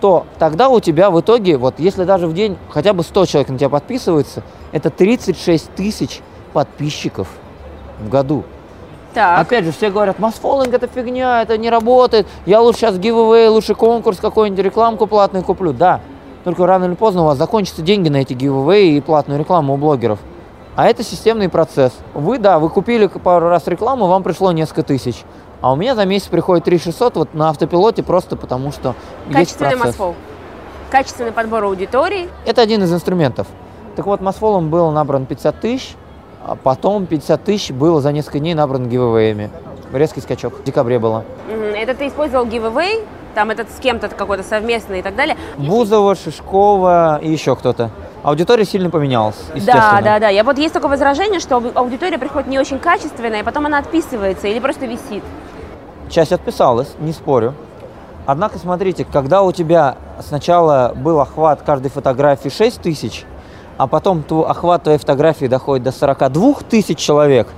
то тогда у тебя в итоге, вот если даже в день хотя бы 100 человек на тебя подписывается, это 36 тысяч подписчиков в году. Так. Опять же, все говорят, масс-фоллинг это фигня, это не работает, я лучше сейчас giveaway, лучше конкурс какой-нибудь, рекламку платную куплю. Да, только рано или поздно у вас закончатся деньги на эти giveaway и платную рекламу у блогеров. А это системный процесс. Вы, да, вы купили пару раз рекламу, вам пришло несколько тысяч. А у меня за месяц приходит 3600 вот на автопилоте просто потому, что есть Качественный процесс. масфол. Качественный подбор аудитории. Это один из инструментов. Так вот, масфолом было набрано 50 тысяч, а потом 50 тысяч было за несколько дней набрано гивэвэями. Резкий скачок. В декабре было. Это ты использовал giveaway, там этот с кем-то какой-то совместный и так далее. Бузова, Шишкова и еще кто-то. Аудитория сильно поменялась. Да, да, да. Я вот есть такое возражение, что ау- аудитория приходит не очень качественная, и потом она отписывается или просто висит. Часть отписалась, не спорю. Однако, смотрите, когда у тебя сначала был охват каждой фотографии 6 тысяч, а потом ту- охват твоей фотографии доходит до 42 тысяч человек,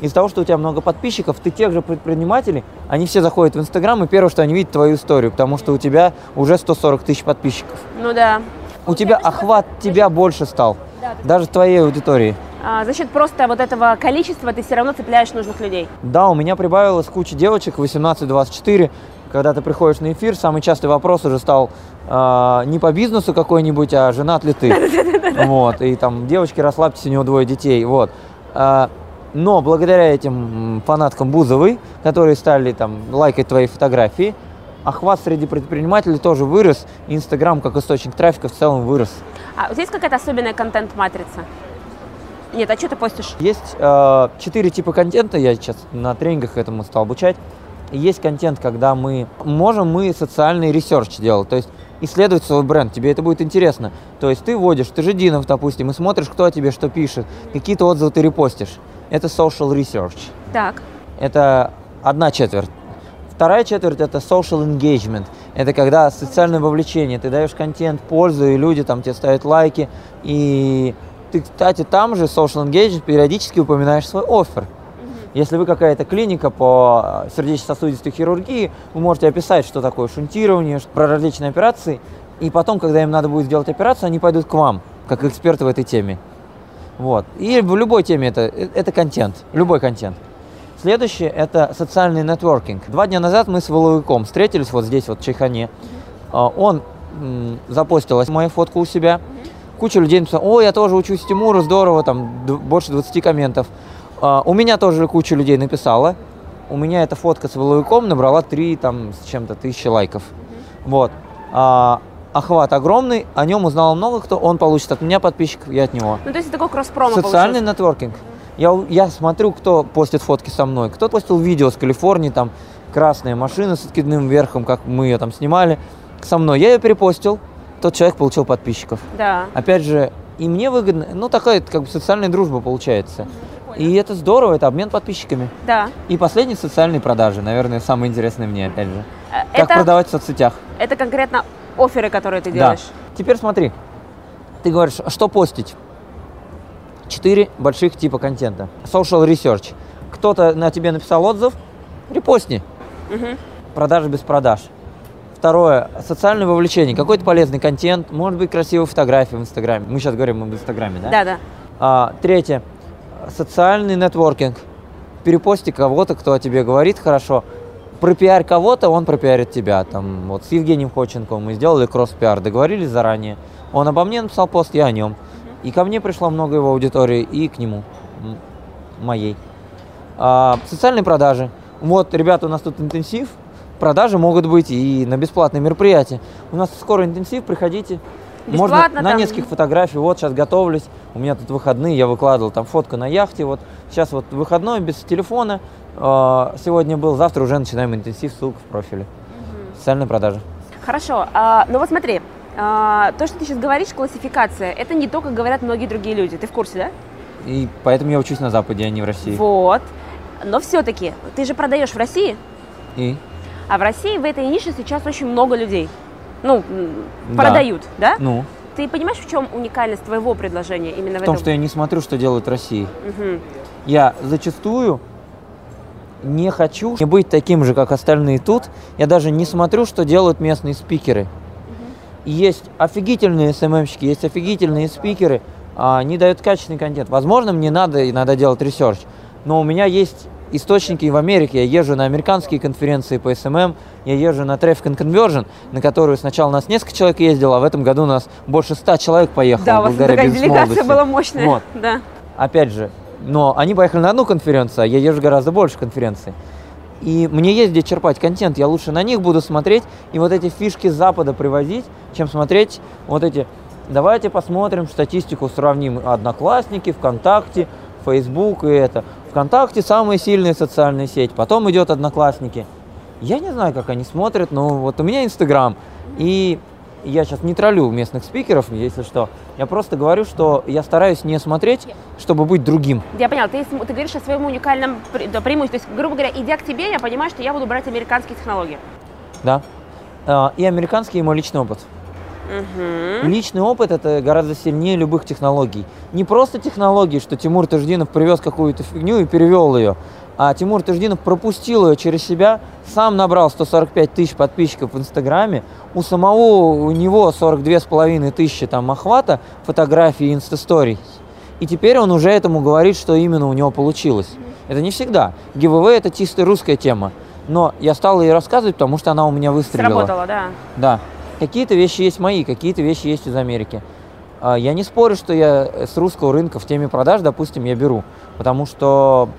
из-за того, что у тебя много подписчиков, ты тех же предпринимателей, они все заходят в Инстаграм, и первое, что они видят, твою историю, потому что у тебя уже 140 тысяч подписчиков. Ну да. У тебя охват тебя больше стал, даже твоей аудитории. А, за счет просто вот этого количества ты все равно цепляешь нужных людей. Да, у меня прибавилось куча девочек 18-24. Когда ты приходишь на эфир, самый частый вопрос уже стал а, не по бизнесу какой-нибудь, а женат ли ты. Вот, и там, девочки, расслабьтесь, у него двое детей. Вот. А, Но благодаря этим фанаткам Бузовой, которые стали там лайкать твои фотографии, охват среди предпринимателей тоже вырос, Инстаграм как источник трафика в целом вырос. А тебя есть какая-то особенная контент-матрица? Нет, а что ты постишь? Есть э, четыре типа контента, я сейчас на тренингах этому стал обучать. Есть контент, когда мы можем мы социальный research делать, то есть исследовать свой бренд, тебе это будет интересно. То есть ты вводишь, Тажетдинов, допустим, и смотришь, кто о тебе что пишет, какие-то отзывы ты репостишь. Это social research. Так. Это одна четверть. Вторая четверть это social engagement. Это когда социальное вовлечение. Ты даешь контент, пользу, и люди там тебе ставят лайки. И ты, кстати, там же social engagement периодически упоминаешь свой офер. Если вы какая-то клиника по сердечно-сосудистой хирургии, вы можете описать, что такое шунтирование, про различные операции, и потом, когда им надо будет сделать операцию, они пойдут к вам, как эксперты в этой теме. Вот. И в любой теме это, это контент, любой контент. Следующее – это социальный нетворкинг. Два дня назад мы с Воловиком встретились вот здесь, вот в Чайхане. А, он запостил мою фотку у себя. Куча людей написала, о, я тоже учусь Тимуру, здорово, там больше 20 комментов. А, у меня тоже куча людей написала. У меня эта фотка с Воловиком набрала 3 там, с чем-то тысячи лайков. Вот. А, охват огромный, о нем узнало много кто, он получит от меня подписчиков, я от него. Ну, то есть это такой кросс-промо Социальный нетворкинг. Я, я смотрю, кто постит фотки со мной. Кто постил видео с Калифорнии, там, красная машина с откидным верхом, как мы ее там снимали, со мной. Я ее перепостил, тот человек получил подписчиков. Да. Опять же, и мне выгодно, ну, такая как бы социальная дружба получается. И это здорово, это обмен подписчиками. Да. И последние социальные продажи, наверное, самые интересные мне, опять же. Э, Как продавать в соцсетях. Это конкретно оферы, которые ты делаешь? Да. Теперь смотри, ты говоришь, что постить? Четыре больших типа контента. Social research. Кто-то на тебе написал отзыв, репостни. Угу. Продажи без продаж. Второе, социальное вовлечение. Какой-то полезный контент, может быть, красивые фотографии в Инстаграме. Мы сейчас говорим об Инстаграме, да? Да, да. А, третье, социальный нетворкинг. Перепости кого-то, кто о тебе говорит хорошо. Пропиарь кого-то, он пропиарит тебя. Там, вот с Евгением Ходченковым мы сделали кросс-пиар, договорились заранее. Он обо мне написал пост, я о нем. И ко мне пришло много его аудитории, и к нему, моей. А, социальные продажи. Вот, ребята, у нас тут интенсив. Продажи могут быть и на бесплатные мероприятия. У нас скоро интенсив, приходите. Бесплатно Можно на там... нескольких фотографий. Вот сейчас готовлюсь. У меня тут выходные, я выкладывал там фотку на яхте. Вот сейчас вот выходной без телефона. А, сегодня был, завтра уже начинаем интенсив, ссылка в профиле. Угу. Социальные продажи. Хорошо. А, ну вот смотри, а, то, что ты сейчас говоришь, классификация, это не то, как говорят многие другие люди. Ты в курсе, да? И поэтому я учусь на Западе, а не в России. Вот. Но все-таки, ты же продаешь в России. И? А в России в этой нише сейчас очень много людей. Ну, да. продают, да? Ну. Ты понимаешь, в чем уникальность твоего предложения именно в, в том, этом? что я не смотрю, что делают в России. Угу. Я зачастую не хочу быть таким же, как остальные тут. Я даже не смотрю, что делают местные спикеры. И есть офигительные СММщики, есть офигительные спикеры, а они дают качественный контент. Возможно, мне надо и надо делать research, но у меня есть источники в Америке. Я езжу на американские конференции по SMM, я езжу на Traffic and Conversion, на которую сначала у нас несколько человек ездило, а в этом году у нас больше ста человек поехало. Да, у вас такая делегация была мощная. Вот. Да. Опять же, но они поехали на одну конференцию, а я езжу гораздо больше конференций. И мне есть где черпать контент, я лучше на них буду смотреть и вот эти фишки Запада привозить, чем смотреть вот эти Давайте посмотрим статистику, сравним Одноклассники, ВКонтакте, Facebook и это. ВКонтакте самая сильная социальная сеть, потом идет Одноклассники. Я не знаю, как они смотрят, но вот у меня Инстаграм. И я сейчас не троллю местных спикеров, если что. Я просто говорю, что я стараюсь не смотреть, чтобы быть другим. Я поняла, ты, ты говоришь о своем уникальном пре преимуществе. То есть, грубо говоря, идя к тебе, я понимаю, что я буду брать американские технологии. Да. А, и американский, и мой личный опыт. Угу. Личный опыт это гораздо сильнее любых технологий. Не просто технологии, что Тимур Таждинов привез какую-то фигню и перевел ее, а Тимур Таждинов пропустил ее через себя, сам набрал 145 тысяч подписчиков в Инстаграме, у самого у него 42 с половиной тысячи там охвата фотографий и инстасторий. И теперь он уже этому говорит, что именно у него получилось. Это не всегда. Giveaway это чисто русская тема. Но я стал ей рассказывать, потому что она у меня выстрелила. Сработала, да. Да. Какие-то вещи есть мои, какие-то вещи есть из Америки. А, я не спорю, что я с русского рынка в теме продаж, допустим, я беру, потому что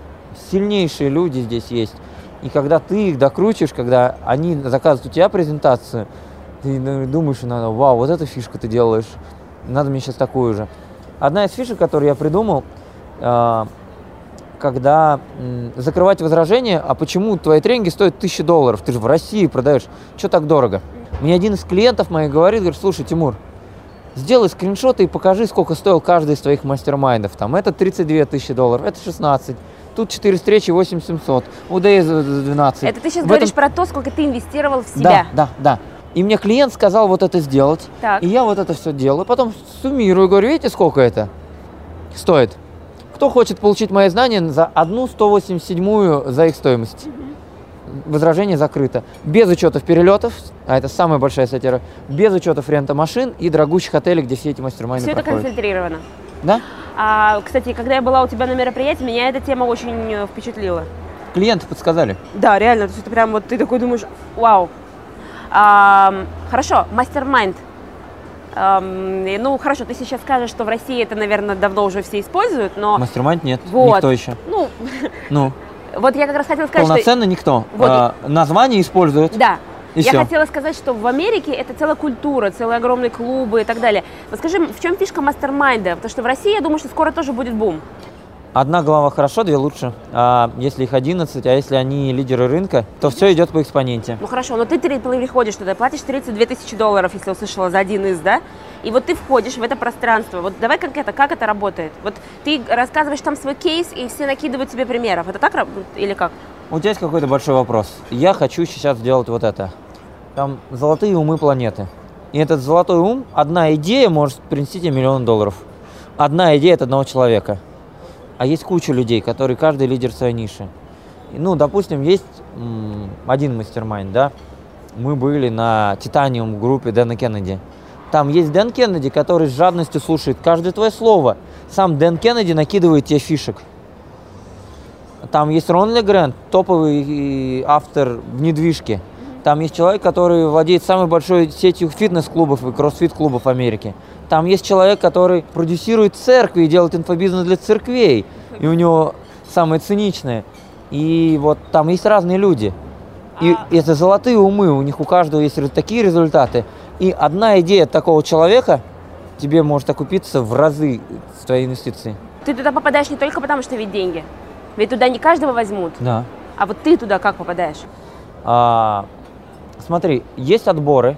сильнейшие люди здесь есть. И когда ты их докрутишь, когда они заказывают у тебя презентацию, ты думаешь, надо, вау, вот эта фишка ты делаешь, надо мне сейчас такую же. Одна из фишек, которую я придумал, а, когда закрывать возражение, а почему твои тренинги стоят тысячи долларов, ты же в России продаешь, что так дорого? Мне один из клиентов моих говорит, говорит, слушай, Тимур, сделай скриншоты и покажи, сколько стоил каждый из твоих мастер-майндов. Там это 32 тысячи долларов, это 16, тут 4 встречи, 8700, у ДС 12. Это ты сейчас в говоришь этом... про то, сколько ты инвестировал в себя. Да, да, да. И мне клиент сказал вот это сделать, так. и я вот это все делаю, потом суммирую, говорю, видите, сколько это стоит? Кто хочет получить мои знания за одну 187 за их стоимость? Возражение закрыто. Без учетов перелетов, а это самая большая статья, без учетов рента машин и дорогущих отелей, где все эти мастер-майны Все проходят. это концентрировано. Да? А, кстати, когда я была у тебя на мероприятии, меня эта тема очень э, впечатлила. Клиенты подсказали? Да, реально. То есть это прям вот ты такой думаешь, вау. А, хорошо, мастер-майнд – ну, хорошо, ты сейчас скажешь, что в России это, наверное, давно уже все используют, но... Мастермайнд нет, вот. никто еще. Ну, ну. вот я как раз хотела сказать, Полноценно что... никто. Вот. А, название используют. Да. И я все. хотела сказать, что в Америке это целая культура, целые огромные клубы и так далее. Вот скажи, в чем фишка мастер-майнда? Потому что в России, я думаю, что скоро тоже будет бум. Одна глава хорошо, две лучше. А если их 11, а если они лидеры рынка, то все идет по экспоненте. Ну хорошо, но ты приходишь туда, платишь 32 тысячи долларов, если услышала за один из, да? И вот ты входишь в это пространство. Вот давай как это, как это работает? Вот ты рассказываешь там свой кейс, и все накидывают тебе примеров. Это так или как? У тебя есть какой-то большой вопрос. Я хочу сейчас сделать вот это. Там золотые умы планеты. И этот золотой ум, одна идея может принести тебе миллион долларов. Одна идея от одного человека – а есть куча людей, которые каждый лидер своей ниши. Ну, допустим, есть один мастер-майнд, да, мы были на Титаниум группе Дэна Кеннеди. Там есть Дэн Кеннеди, который с жадностью слушает каждое твое слово. Сам Дэн Кеннеди накидывает тебе фишек. Там есть Рон Легрэнд, топовый автор в недвижке. Там есть человек, который владеет самой большой сетью фитнес-клубов и кроссфит-клубов Америки. Там есть человек, который продюсирует церкви и делает инфобизнес для церквей. И у него самое циничное. И вот там есть разные люди. И а... это золотые умы, у них у каждого есть такие результаты. И одна идея такого человека тебе может окупиться в разы с твоей инвестиции. Ты туда попадаешь не только потому, что ведь деньги. Ведь туда не каждого возьмут. Да. А вот ты туда как попадаешь? А, смотри, есть отборы,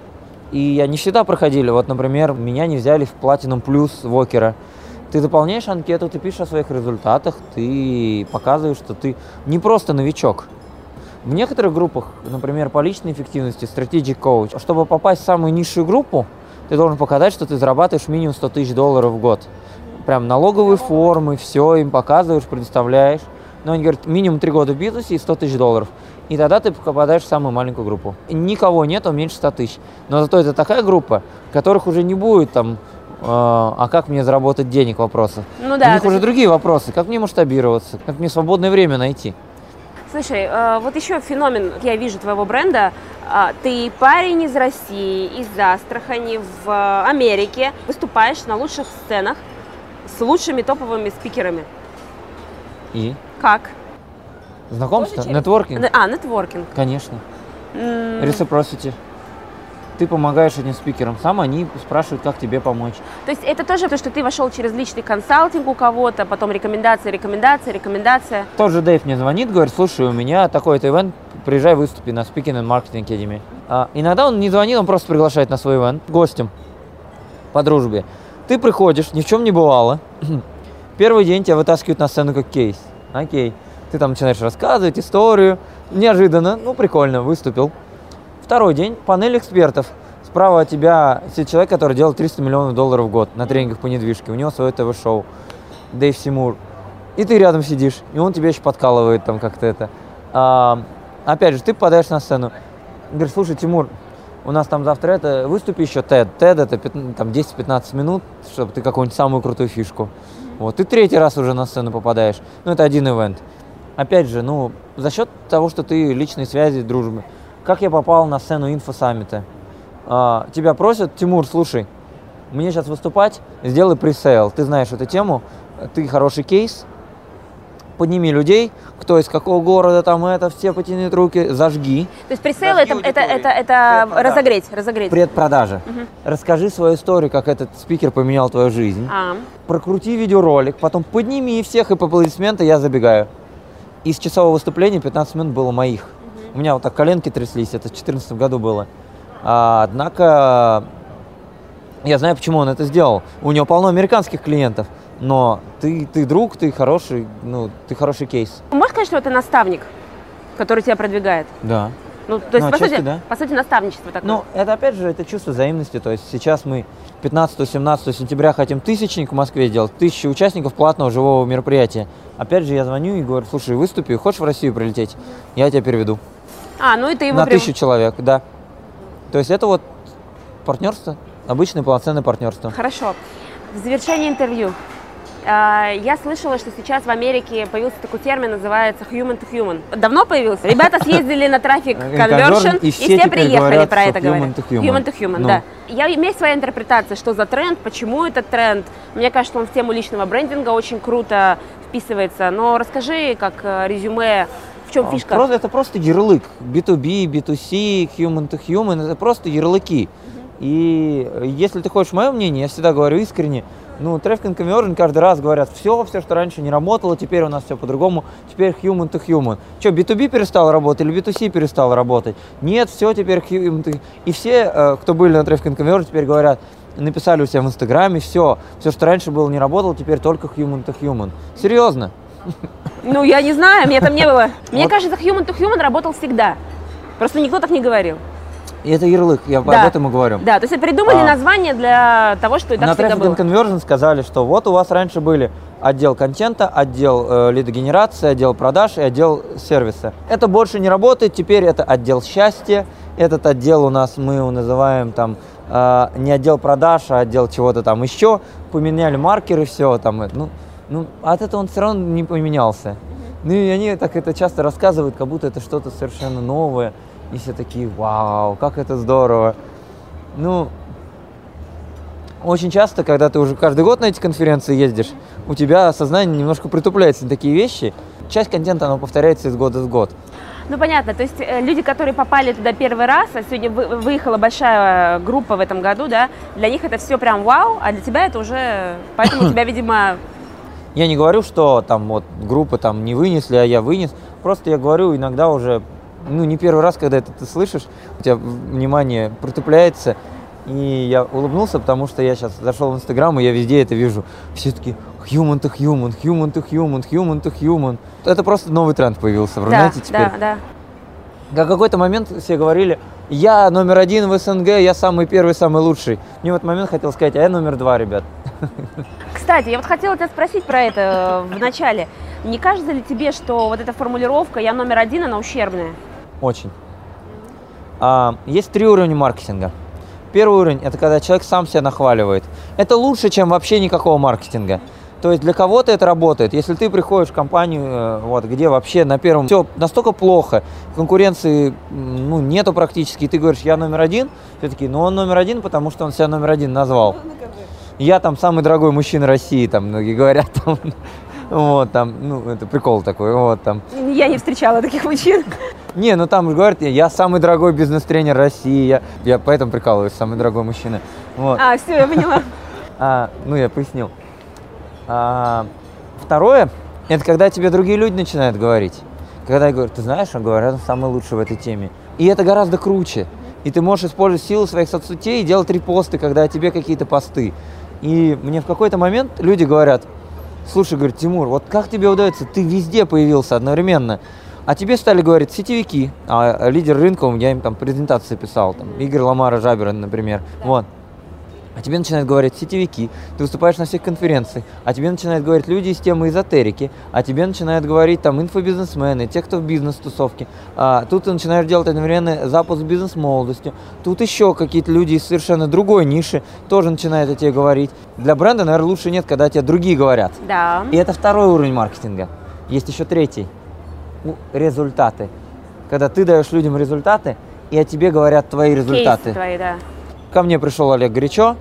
и они всегда проходили. Вот, например, меня не взяли в Platinum Plus Вокера. Ты заполняешь анкету, ты пишешь о своих результатах, ты показываешь, что ты не просто новичок. В некоторых группах, например, по личной эффективности, Strategic Coach, чтобы попасть в самую низшую группу, ты должен показать, что ты зарабатываешь минимум 100 тысяч долларов в год. Прям налоговые формы, все им показываешь, предоставляешь. Но они говорят, минимум 3 года в бизнесе и 100 тысяч долларов и тогда ты попадаешь в самую маленькую группу. Никого нету меньше 100 тысяч. Но зато это такая группа, которых уже не будет там, э, а как мне заработать денег вопросов. Ну да. У них уже есть... другие вопросы, как мне масштабироваться, как мне свободное время найти. Слушай, э, вот еще феномен, я вижу твоего бренда. Э, ты парень из России, из Астрахани, в Америке, выступаешь на лучших сценах с лучшими топовыми спикерами. И? Как? Знакомство? Нетворкинг? А, нетворкинг. Конечно. Mm. Reciprocity. Ты помогаешь этим спикерам, сам они спрашивают, как тебе помочь. То есть это тоже то, что ты вошел через личный консалтинг у кого-то, потом рекомендация, рекомендация, рекомендация. Тот же Дэйв мне звонит, говорит, слушай, у меня такой-то ивент, приезжай выступи на Speaking and Marketing Academy. А, иногда он не звонит, он просто приглашает на свой ивент гостем по дружбе. Ты приходишь, ни в чем не бывало. Первый день тебя вытаскивают на сцену как кейс. Окей. Ты там начинаешь рассказывать историю. Неожиданно, ну прикольно, выступил. Второй день, панель экспертов. Справа от тебя сидит человек, который делает 300 миллионов долларов в год на тренингах по недвижке. У него свое ТВ-шоу. Дэйв Симур. И ты рядом сидишь, и он тебя еще подкалывает там как-то это. А, опять же, ты попадаешь на сцену. Говоришь, слушай, Тимур, у нас там завтра это, выступи еще TED. TED это там 10-15 минут, чтобы ты какую-нибудь самую крутую фишку. Вот, ты третий раз уже на сцену попадаешь. Ну, это один ивент опять же, ну, за счет того, что ты личные связи, дружбы. Как я попал на сцену инфосаммита? А, тебя просят, Тимур, слушай, мне сейчас выступать, сделай пресейл. Ты знаешь эту тему, ты хороший кейс, подними людей, кто из какого города, там это, все потянут руки, зажги. То есть пресейл это, это, это, это разогреть, разогреть. Предпродажа. Угу. Расскажи свою историю, как этот спикер поменял твою жизнь. А. Прокрути видеоролик, потом подними всех и по аплодисменты я забегаю. Из часового выступления 15 минут было моих. Угу. У меня вот так коленки тряслись, это в 2014 году было. А, однако я знаю, почему он это сделал. У него полно американских клиентов, но ты, ты друг, ты хороший, ну, ты хороший кейс. Можешь сказать, что это наставник, который тебя продвигает? Да. Ну, то есть, ну, по, сути, да. по сути, наставничество такое. Ну, это, опять же, это чувство взаимности. То есть сейчас мы 15-17 сентября хотим тысячник в Москве сделать, тысячи участников платного живого мероприятия. Опять же, я звоню и говорю, слушай, выступи, хочешь в Россию прилететь? Я тебя переведу. А, ну и ты его На прям... тысячу человек, да. То есть это вот партнерство, обычное полноценное партнерство. Хорошо. В завершении интервью я слышала, что сейчас в Америке появился такой термин, называется human to human. Давно появился? Ребята съездили на трафик conversion, и все, и все приехали про это говорить. Human to human. Human to human, ну. да. Я имею своя интерпретация, что за тренд, почему этот тренд. Мне кажется, он в тему личного брендинга очень круто вписывается. Но расскажи, как э, резюме, в чем а, фишка? Просто, это просто ярлык. B2B, B2C, human to human, это просто ярлыки. И если ты хочешь мое мнение, я всегда говорю искренне, ну, Traffic Conversion каждый раз говорят, все, все, что раньше не работало, теперь у нас все по-другому, теперь human to human. Что, B2B перестал работать или B2C перестал работать? Нет, все, теперь human to... И все, э, кто были на Traffic Conversion, теперь говорят, написали у себя в Инстаграме, все, все, что раньше было не работало, теперь только human to human. Серьезно. Ну, я не знаю, мне там не было. Мне кажется, human to human работал всегда. Просто никто так не говорил. И это ярлык, я да. об этом и говорю. Да, то есть придумали а, название для того, что и так на всегда было. На Conversion сказали, что вот у вас раньше были отдел контента, отдел э, лидогенерации, отдел продаж и отдел сервиса. Это больше не работает, теперь это отдел счастья. Этот отдел у нас мы его называем там э, не отдел продаж, а отдел чего-то там еще. Поменяли маркеры, все там. Ну, ну, от этого он все равно не поменялся. Ну и они так это часто рассказывают, как будто это что-то совершенно новое и все такие, вау, как это здорово. Ну, очень часто, когда ты уже каждый год на эти конференции ездишь, у тебя сознание немножко притупляется на такие вещи. Часть контента, оно повторяется из года в год. Ну, понятно. То есть э, люди, которые попали туда первый раз, а сегодня выехала большая группа в этом году, да, для них это все прям вау, а для тебя это уже... Поэтому тебя, видимо... Я не говорю, что там вот группы там не вынесли, а я вынес. Просто я говорю иногда уже ну, не первый раз, когда это ты слышишь, у тебя внимание притупляется. И я улыбнулся, потому что я сейчас зашел в Инстаграм, и я везде это вижу. Все таки human to human, human to human, human to human. Это просто новый тренд появился в Рунете да, теперь. Да, да. Как какой-то момент все говорили, я номер один в СНГ, я самый первый, самый лучший. Мне в этот момент хотел сказать, а я номер два, ребят. Кстати, я вот хотела тебя спросить про это в начале. Не кажется ли тебе, что вот эта формулировка «я номер один», она ущербная? Очень. А, есть три уровня маркетинга. Первый уровень – это когда человек сам себя нахваливает. Это лучше, чем вообще никакого маркетинга. То есть для кого-то это работает. Если ты приходишь в компанию, э, вот, где вообще на первом все настолько плохо, конкуренции ну, нету практически, и ты говоришь, я номер один, все таки ну он номер один, потому что он себя номер один назвал. Я там самый дорогой мужчина России, там многие говорят, там, вот, там, ну, это прикол такой, вот, там. Я не встречала таких мужчин. Не, ну там говорят, я самый дорогой бизнес-тренер России, я, я поэтому прикалываюсь, самый дорогой мужчина. Вот. А, все, я поняла. А, ну, я пояснил. А, второе, это когда тебе другие люди начинают говорить. Когда я говорю, ты знаешь, он говорят, он самый лучший в этой теме. И это гораздо круче. И ты можешь использовать силу своих соцсетей и делать репосты, когда тебе какие-то посты. И мне в какой-то момент люди говорят, слушай, говорит, Тимур, вот как тебе удается, ты везде появился одновременно. А тебе стали говорить сетевики, а лидер рынка, я им там презентации писал, там, Игорь Ламара Жабера, например, да. вот. А тебе начинают говорить сетевики, ты выступаешь на всех конференциях, а тебе начинают говорить люди из темы эзотерики, а тебе начинают говорить там инфобизнесмены, те, кто в бизнес-тусовке. А, тут ты начинаешь делать одновременно запуск бизнес-молодостью. Тут еще какие-то люди из совершенно другой ниши тоже начинают о тебе говорить. Для бренда, наверное, лучше нет, когда тебе другие говорят. Да. И это второй уровень маркетинга. Есть еще третий – результаты. Когда ты даешь людям результаты, и о тебе говорят твои результаты. твои, да. Ко мне пришел Олег Горячо,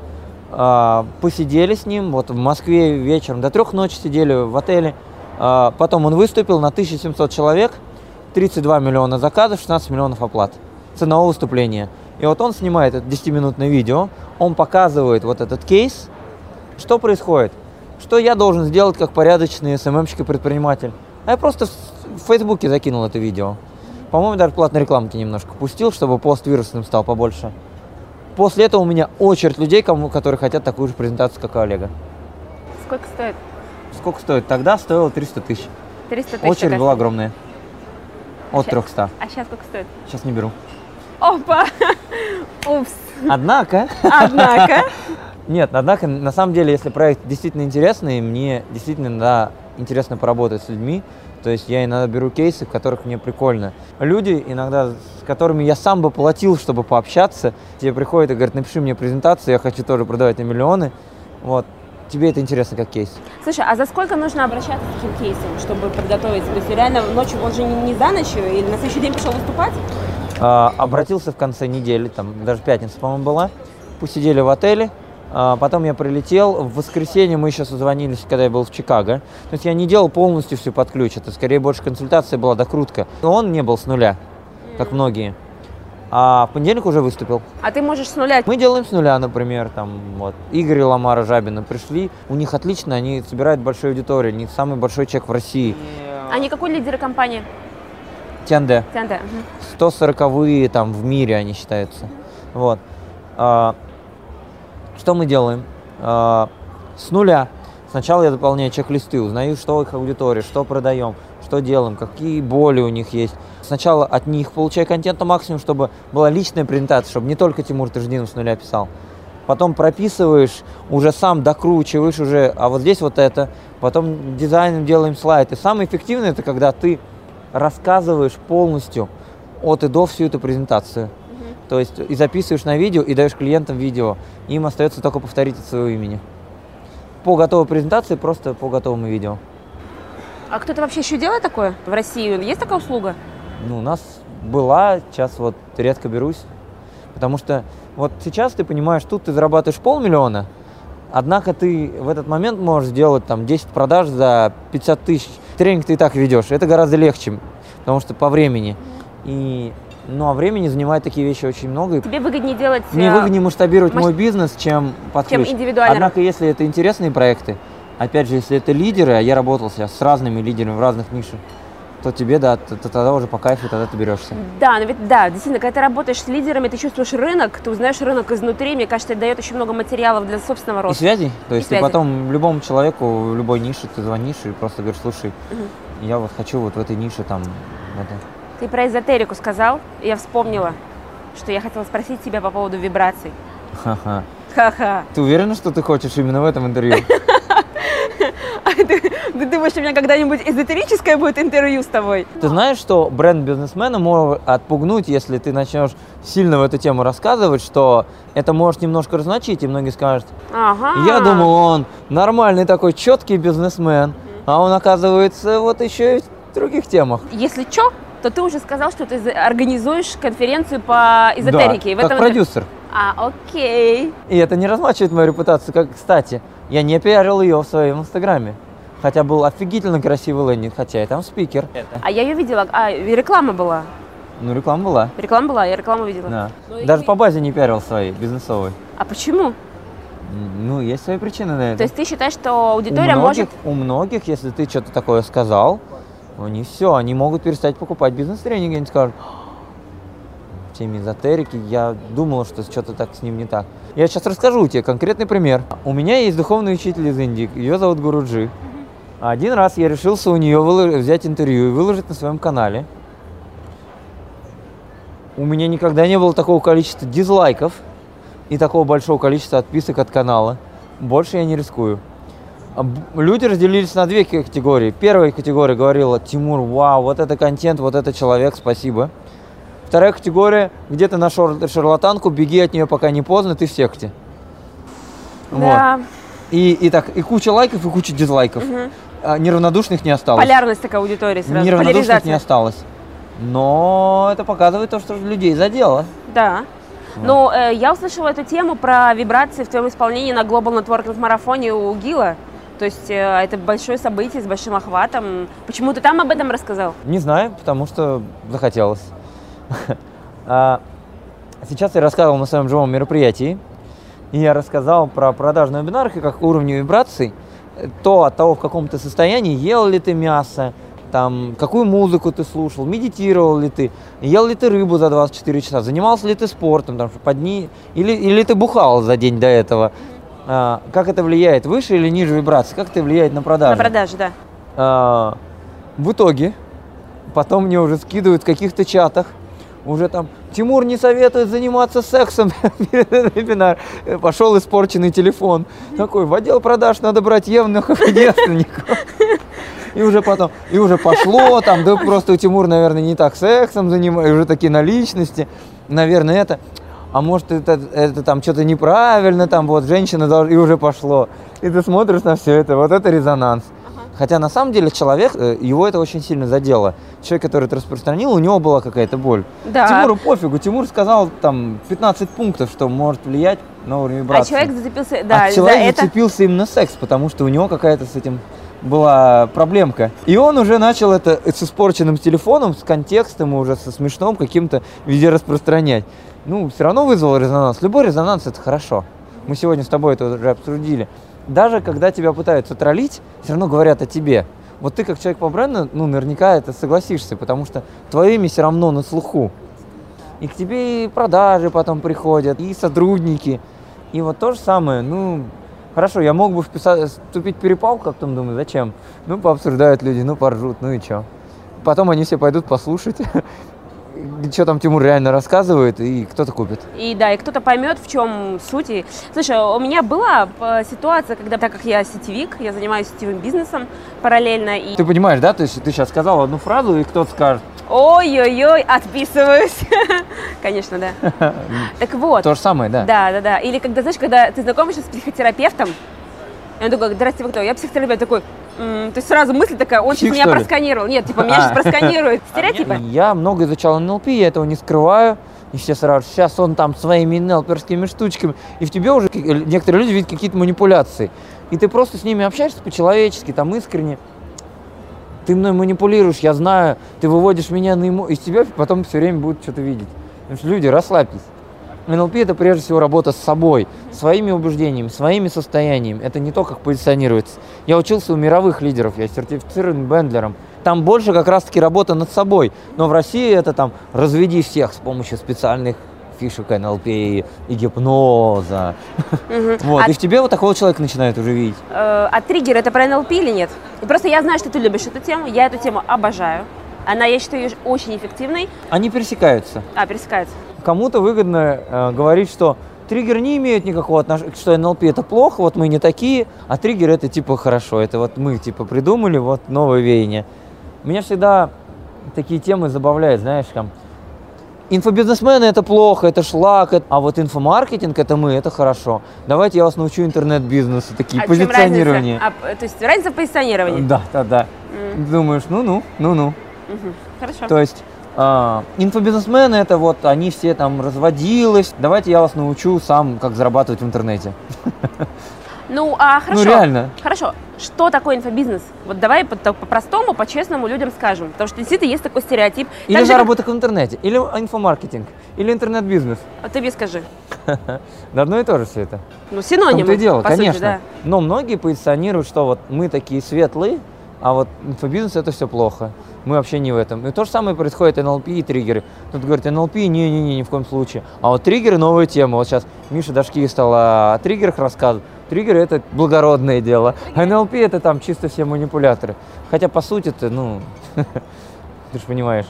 А, посидели с ним, вот в Москве вечером до трех ночи сидели в отеле. А, потом он выступил на 1700 человек, 32 миллиона заказов, 16 миллионов оплат ценового выступления. И вот он снимает это 10-минутное видео, он показывает вот этот кейс, что происходит, что я должен сделать как порядочный СММщик и предприниматель. А я просто в Фейсбуке закинул это видео. По-моему, даже платной рекламки немножко пустил, чтобы пост вирусным стал побольше. После этого у меня очередь людей, кому, которые хотят такую же презентацию, как у Олега. Сколько стоит? Сколько стоит? Тогда стоило 300 тысяч. 300 тысяч. Очередь была огромная. От Щас- 300. А сейчас сколько стоит? Сейчас не беру. Опа! Упс. Однако, Однако. нет, однако, на самом деле, если проект действительно интересный, мне действительно иногда интересно поработать с людьми, то есть я иногда беру кейсы, в которых мне прикольно. Люди иногда, с которыми я сам бы платил, чтобы пообщаться, тебе приходят и говорят, напиши мне презентацию, я хочу тоже продавать на миллионы. Вот. Тебе это интересно как кейс. Слушай, а за сколько нужно обращаться с таким кейсом, чтобы подготовиться? То есть реально ночью, он же не, не за ночью или на следующий день пришел выступать? А, обратился в конце недели, там даже пятница, по-моему, была. Посидели в отеле. А, потом я прилетел. В воскресенье мы еще созвонились, когда я был в Чикаго. То есть я не делал полностью все под ключ. Это скорее больше консультация была докрутка. Но он не был с нуля, как многие. А в понедельник уже выступил. А ты можешь с нуля. Мы делаем с нуля, например, там вот Игорь и Ламара Жабина пришли, у них отлично, они собирают большую аудиторию, у них самый большой чек в России. Они какой лидеры компании? Тенде. ТНТ. 140-е там в мире они считаются. Вот. Что мы делаем? А, с нуля. Сначала я дополняю чек-листы, узнаю, что их аудитория, что продаем, что делаем, какие боли у них есть. Сначала от них получаю контент на максимум, чтобы была личная презентация, чтобы не только Тимур Таждинов с нуля писал. Потом прописываешь, уже сам докручиваешь уже, а вот здесь вот это. Потом дизайном делаем слайд. И самое эффективное это когда ты рассказываешь полностью от и до всю эту презентацию. То есть и записываешь на видео, и даешь клиентам видео. Им остается только повторить от своего имени. По готовой презентации, просто по готовому видео. А кто-то вообще еще делает такое в России? Есть такая услуга? Ну, у нас была, сейчас вот редко берусь. Потому что вот сейчас ты понимаешь, тут ты зарабатываешь полмиллиона, однако ты в этот момент можешь сделать там 10 продаж за 50 тысяч. Тренинг ты и так ведешь. Это гораздо легче, потому что по времени. И, ну, а времени занимает такие вещи очень много. И Тебе выгоднее делать... Мне э, выгоднее масштабировать масш- мой бизнес, чем под чем ключ. индивидуально. Однако, если это интересные проекты, опять же, если это лидеры, а я работал сейчас с разными лидерами в разных нишах, то тебе, да, т- т- тогда уже по кайфу, тогда ты берешься. Да, но ведь да, действительно, когда ты работаешь с лидерами, ты чувствуешь рынок, ты узнаешь рынок изнутри, мне кажется, это дает очень много материалов для собственного И роста. связи. То есть связи. ты потом любому человеку в любой нише ты звонишь и просто говоришь, слушай, я вот хочу вот в этой нише там это. Ты про эзотерику сказал, и я вспомнила, что я хотела спросить тебя по поводу вибраций. Ха-ха. Ха-ха. Ты уверена, что ты хочешь именно в этом интервью? А ты, ты думаешь, у меня когда-нибудь эзотерическое будет интервью с тобой? Ты знаешь, что бренд бизнесмена может отпугнуть, если ты начнешь сильно в эту тему рассказывать, что это может немножко разночить, и многие скажут, Ага. я думал, он нормальный такой четкий бизнесмен, а он оказывается вот еще и в других темах. Если что, то ты уже сказал, что ты организуешь конференцию по эзотерике. Да, В как этом- продюсер. А, окей. И это не размачивает мою репутацию. Как, кстати, я не пиарил ее в своем инстаграме. Хотя был офигительно красивый лендинг, хотя я там спикер. А я ее видела. А, и реклама была. Ну, реклама была. Реклама была, я рекламу видела. Да. Ну и- Даже по базе не пиарил своей, бизнесовой. А почему? Ну, есть свои причины на это. То есть ты считаешь, что аудитория у многих, может... у многих, если ты что-то такое сказал, они все, они могут перестать покупать бизнес-тренинги, они скажут, в теме эзотерики я думала, что что-то так с ним не так. Я сейчас расскажу тебе конкретный пример. У меня есть духовный учитель из Индии, ее зовут Гуруджи. Один раз я решился у нее взять интервью и выложить на своем канале. У меня никогда не было такого количества дизлайков и такого большого количества отписок от канала. Больше я не рискую. Люди разделились на две категории. Первая категория говорила, Тимур, вау, вот это контент, вот это человек, спасибо. Вторая категория, где ты нашел шарлатанку, беги от нее, пока не поздно, ты в секте. Вот. Да, И, и так, и куча лайков, и куча дизлайков. А неравнодушных не осталось. полярность такая аудитории сразу. Неравнодушных не осталось. Но это показывает то, что людей задело. Да. Но э, я услышала эту тему про вибрации в твоем исполнении на Global Networking марафоне у ГИЛа. То есть э, это большое событие с большим охватом. Почему ты там об этом рассказал? Не знаю, потому что захотелось. А, сейчас я рассказывал на своем живом мероприятии, и я рассказал про вебинарах и как уровню вибраций, то от того, в каком ты состоянии, ел ли ты мясо, там, какую музыку ты слушал, медитировал ли ты, ел ли ты рыбу за 24 часа, занимался ли ты спортом, там, под дни, или, или ты бухал за день до этого. А, как это влияет, выше или ниже вибрации, как это влияет на продажу? На продажу, да. А, в итоге, потом мне уже скидывают в каких-то чатах, уже там Тимур не советует заниматься сексом перед вебинар. Пошел испорченный телефон. Такой, в отдел продаж надо брать евнухов и девственников. И уже потом, и уже пошло, там, да просто у Тимур, наверное, не так сексом занимается, уже такие наличности, наверное, это. А может, это, это там что-то неправильно, там вот женщина должна, и уже пошло. И ты смотришь на все это, вот это резонанс. Хотя на самом деле человек, э, его это очень сильно задело. Человек, который это распространил, у него была какая-то боль. Да. Тимуру пофигу. Тимур сказал там 15 пунктов, что может влиять на уровень А вибрации. человек зацепился, да, а за человек это. зацепился именно секс, потому что у него какая-то с этим была проблемка. И он уже начал это с испорченным телефоном, с контекстом уже со смешным каким-то везде распространять. Ну, все равно вызвал резонанс. Любой резонанс это хорошо. Мы сегодня с тобой это уже обсудили. Даже когда тебя пытаются троллить, все равно говорят о тебе. Вот ты как человек по бренду, ну, наверняка это согласишься, потому что твое имя все равно на слуху. И к тебе и продажи потом приходят, и сотрудники. И вот то же самое, ну, хорошо, я мог бы вписать, вступить в перепалку, как там думаю, зачем? Ну, пообсуждают люди, ну, поржут, ну и чё. Потом они все пойдут послушать, что там Тимур реально рассказывает, и кто-то купит. И да, и кто-то поймет, в чем суть. И, Слушай, у меня была э, ситуация, когда, так как я сетевик, я занимаюсь сетевым бизнесом параллельно, и Ты понимаешь, да? То есть ты сейчас сказал одну фразу, и кто-то скажет, ой-ой-ой, отписываюсь. Конечно, да. Так вот. то же самое, да? Да, да, да. Или когда, знаешь, когда ты знакомишься с психотерапевтом, и он такой, здрасте, вы кто? Я психотерапевт такой, «М, то есть сразу мысль такая, он сейчас Псих, меня просканировал. Нет, типа, меня А. сейчас просканирует. Стереотипы. Я много изучал НЛП, я этого не скрываю. И все сразу, сейчас он там своими НЛПерскими штучками. И в тебе уже к- некоторые люди видят какие-то манипуляции. И ты просто с ними общаешься по-человечески, там искренне. Ты мной манипулируешь, я знаю, ты выводишь меня на ему, из тебя потом все время будут что-то видеть. Потому что люди, расслабьтесь. НЛП это прежде всего работа с собой, своими убеждениями, своими состояниями. Это не то, как позиционируется. Я учился у мировых лидеров, я сертифицированным бендлером. Там больше как раз-таки работа над собой. Но в России это там разведи всех с помощью специальных фишек НЛП и гипноза. Мгм. Вот. А И в тебе вот такого человека начинают уже видеть. Э, а триггер это про НЛП или нет? Просто я знаю, что ты любишь эту тему, я эту тему обожаю. Она, я считаю, очень эффективной. Они пересекаются. А, пересекается. Кому-то выгодно э, говорить, что триггер не имеет никакого отношения, что НЛП это плохо, вот мы не такие, а триггер это типа хорошо, это вот мы типа придумали, вот новое веяние. Меня всегда такие темы забавляют, знаешь, там, инфобизнесмены это плохо, это шлак, это- а вот инфомаркетинг это мы, это хорошо. Давайте я вас научу интернет-бизнесу, такие А позиционирования. А, то есть разница в позиционировании? Да, да, да. Думаешь, ну-ну, ну-ну. Мгм. Хорошо. То есть а, инфобизнесмены это вот они все там разводились. Давайте я вас научу сам, как зарабатывать в интернете. Ну, а хорошо. Ну реально. Хорошо. Что такое инфобизнес? Вот давай по-простому, по-честному людям скажем. Потому что действительно есть такой стереотип. Или Так же, как- заработок в интернете, или инфомаркетинг, или интернет-бизнес. А ты мне скажи. Да одно и то же все это. Ну, В синонимы, том-то и дело, по сути, конечно. да. Но многие позиционируют, что вот мы такие светлые, а вот инфобизнес это все плохо. Мы вообще не в этом. И то же самое происходит НЛП и триггеры. Тут говорят, НЛП, не-не-не, ни в коем случае. А вот триггеры новая тема. Вот сейчас Миша Дашкиев стал о триггерах рассказывать. Триггеры это благородное дело. А НЛП это там чисто все манипуляторы. Хотя по сути это, ну, ты же понимаешь.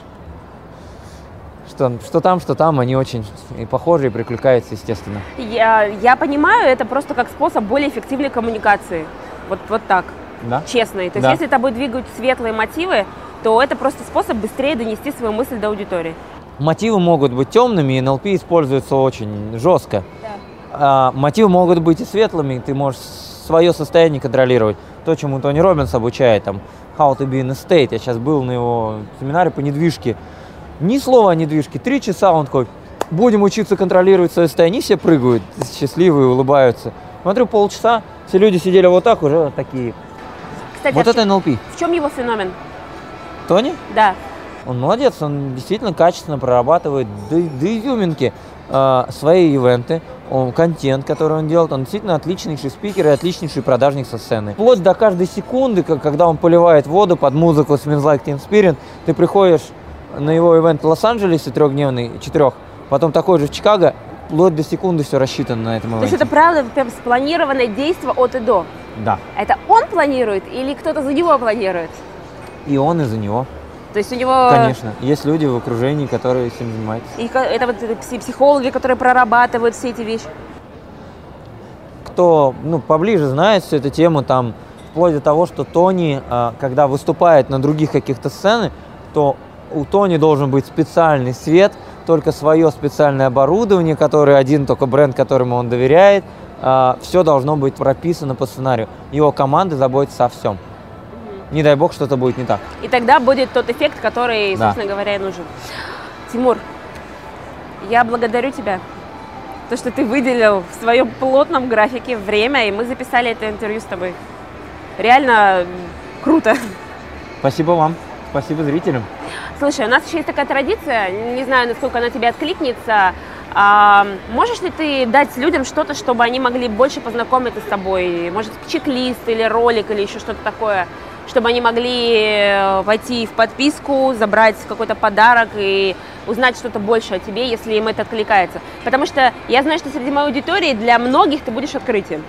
Что, что там, что там, они очень и похожи, и прикликаются, естественно. Я, я понимаю, это просто как способ более эффективной коммуникации. Вот, вот так, Да? честно. И То есть, Да. если тобой двигают светлые мотивы, то это просто способ быстрее донести свою мысль до аудитории. Мотивы могут быть темными, и НЛП используется очень жестко. А, мотивы могут быть и светлыми, и ты можешь свое состояние контролировать. То, чему Тони Робинс обучает, там, how to be in a state. Я сейчас был на его семинаре по недвижке. Ни слова о недвижке. Три часа он такой, будем учиться контролировать свое состояние. Они все прыгают, счастливые, улыбаются. Смотрю, полчаса, все люди сидели вот так, уже такие. Кстати, вот а это НЛП. в чем его феномен? Тони? Да. Он молодец, он действительно качественно прорабатывает до, до изюминки э, свои ивенты, он, контент, который он делает. Он действительно отличнейший спикер и отличнейший продажник со сцены. Вплоть до каждой секунды, когда он поливает воду под музыку Smells Like Teen Spirit, ты приходишь на его ивент в Лос-Анджелесе трехдневный, четырех, потом такой же в Чикаго, вплоть до секунды все рассчитано на этом То есть это правда прям спланированное действие от и до. Да. Это он планирует или кто-то за него планирует? И он из-за него. То есть у него... Конечно. Есть люди в окружении, которые этим занимаются. И это вот это пси- психологи, которые прорабатывают все эти вещи. кто ну, поближе знает всю эту тему, там, вплоть до того, что Тони, а, когда выступает на других каких-то сценах, то у Тони должен быть специальный свет, только свое специальное оборудование, которое один только бренд, которому он доверяет. все должно быть прописано по сценарию. Его команда заботится о всем. Не дай бог, что-то будет не так. И тогда будет тот эффект, который, Да. собственно говоря, и нужен. Тимур, я благодарю тебя. То, что ты выделил в своем плотном графике время, и мы записали это интервью с тобой. Реально круто. Спасибо вам, спасибо зрителям. Слушай, у нас еще есть такая традиция, не знаю, насколько она тебе откликнется. А, можешь ли ты дать людям что-то, чтобы они могли больше познакомиться с тобой? Может, чек-лист или ролик, или еще что-то такое, чтобы они могли э, войти в подписку, забрать какой-то подарок и узнать что-то больше о тебе, если им это откликается. Потому что я знаю, что среди моей аудитории для многих ты будешь открытием.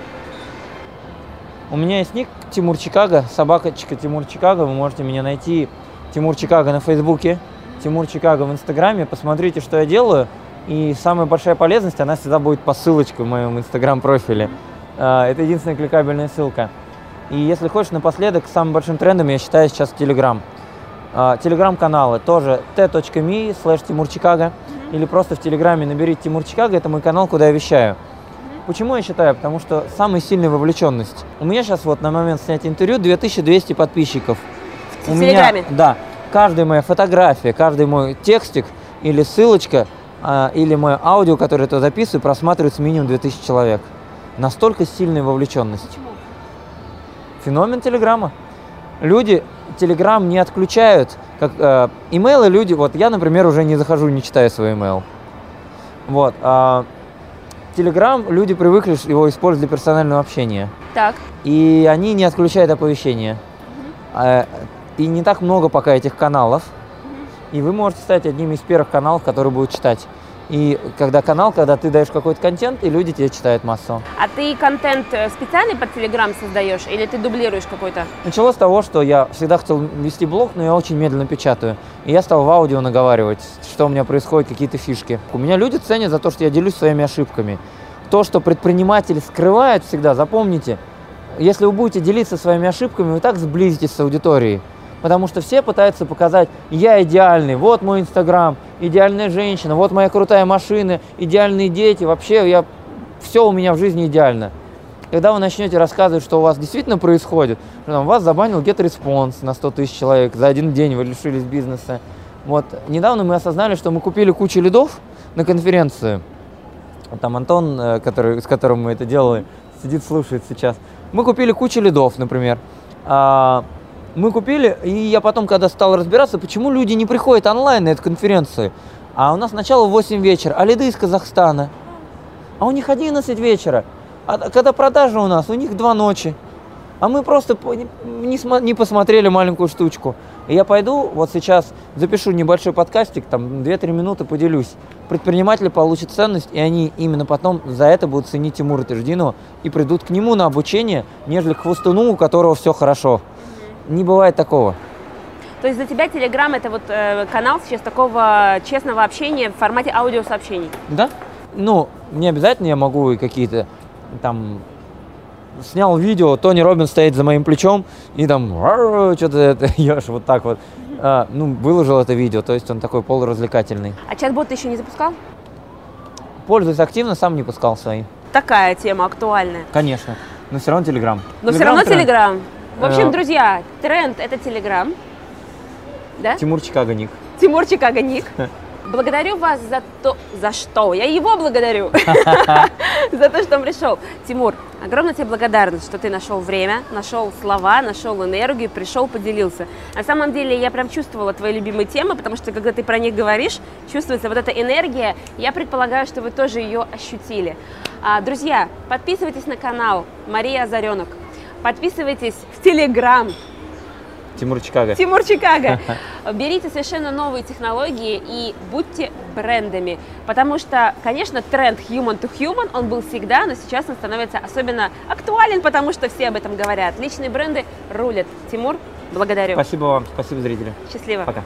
У меня есть ник Тимур Чикаго, собакочка Тимур Чикаго. Вы можете меня найти Тимур Чикаго на Фейсбуке, Тимур Чикаго в Инстаграме. Посмотрите, что я делаю. И самая большая полезность, она всегда будет по ссылочке в моем Инстаграм-профиле. А, Это единственная кликабельная ссылка. И если хочешь, напоследок, самым большим трендом я считаю сейчас Телеграм. Телеграм-каналы тоже t.me slash Тимур Чикаго. Или просто в Телеграме наберите Тимур Чикаго, это мой канал, куда я вещаю. Почему я считаю? Потому что самая сильная вовлеченность. У меня сейчас вот на момент снятия интервью 2200 подписчиков. У Телеграме? Меня, да. Каждая моя фотография, каждый мой текстик или ссылочка, а, или мое аудио, которое я туда записываю, просматривается минимум 2000 человек. Настолько сильная вовлеченность. Феномен Телеграма. Люди Телеграм не отключают. Как э, имейлы люди, вот я, например, уже не захожу, не читаю свой имейл. Вот. а Телеграм люди привыкли его использовать для персонального общения. Так. И они не отключают оповещения. А, И не так много пока этих каналов. И вы можете стать одним из первых каналов, которые будут читать. И когда канал, когда ты даешь какой-то контент, и люди тебя читают массово. А ты контент э, специальный под Телеграм создаешь или ты дублируешь какой-то? Началось с того, что я всегда хотел вести блог, но я очень медленно печатаю. И я стал в аудио наговаривать, что у меня происходит, какие-то фишки. У меня люди ценят за то, что я делюсь своими ошибками. То, что предприниматели скрывают всегда, запомните, если вы будете делиться своими ошибками, вы так сблизитесь с аудиторией. Потому что все пытаются показать, я идеальный, вот мой инстаграм, идеальная женщина, вот моя крутая машина, идеальные дети, вообще я, все у меня в жизни идеально. Когда вы начнете рассказывать, что у вас действительно происходит, что там, вас забанил GetResponse на 100 тысяч человек, за один день вы лишились бизнеса. Вот недавно мы осознали, что мы купили кучу лидов на конференцию. Там Антон, э, который, с которым мы это делали, сидит, слушает сейчас. Мы купили кучу лидов, например. Мы купили, и я потом, когда стал разбираться, почему люди не приходят онлайн на эту конференцию. А у нас начало в 8 вечера, а лиды из Казахстана. А у них 11 вечера. А когда продажа у нас, у них 2 ночи. А мы просто не, не посмотрели маленькую штучку. И я пойду, вот сейчас запишу небольшой подкастик, там 2-3 минуты поделюсь. Предприниматели получат ценность, и они именно потом за это будут ценить Тимура Теждинова и придут к нему на обучение, нежели к хвостуну, у которого все хорошо. Не бывает такого. То есть за тебя Телеграм это вот э, канал сейчас такого честного общения в формате аудиосообщений. Да? Ну, не обязательно я могу и какие-то там снял видео, Тони Робин стоит за моим плечом и там что-то это ешь вот так вот. А, ну, выложил это видео, то есть он такой полуразвлекательный. А чат-бот ты еще не запускал? Пользуюсь активно, сам не пускал свои. Такая тема актуальная. Конечно. Но все равно Телеграм. Но все равно. Телеграм. В общем, Э. друзья, тренд это Телеграм. Да? Тимур Чикаго ник. Тимур Чикаго ник. Благодарю вас за то, за что? Я его благодарю за то, что он пришел. Тимур, огромная тебе благодарность, что ты нашел время, нашел слова, нашел энергию, пришел, поделился. На самом деле я прям чувствовала твои любимые темы, потому что когда ты про них говоришь, чувствуется вот эта энергия. Я предполагаю, что вы тоже ее ощутили. А, друзья, подписывайтесь на канал Мария Озаренок. Подписывайтесь в Телеграм Тимур Чикаго. Тимур Чикаго. Берите совершенно новые технологии и будьте брендами. Потому что, конечно, тренд human to human, он был всегда, но сейчас он становится особенно актуален, потому что все об этом говорят. Личные бренды рулят. Тимур, благодарю. Спасибо вам, спасибо зрители. Счастливо. Пока.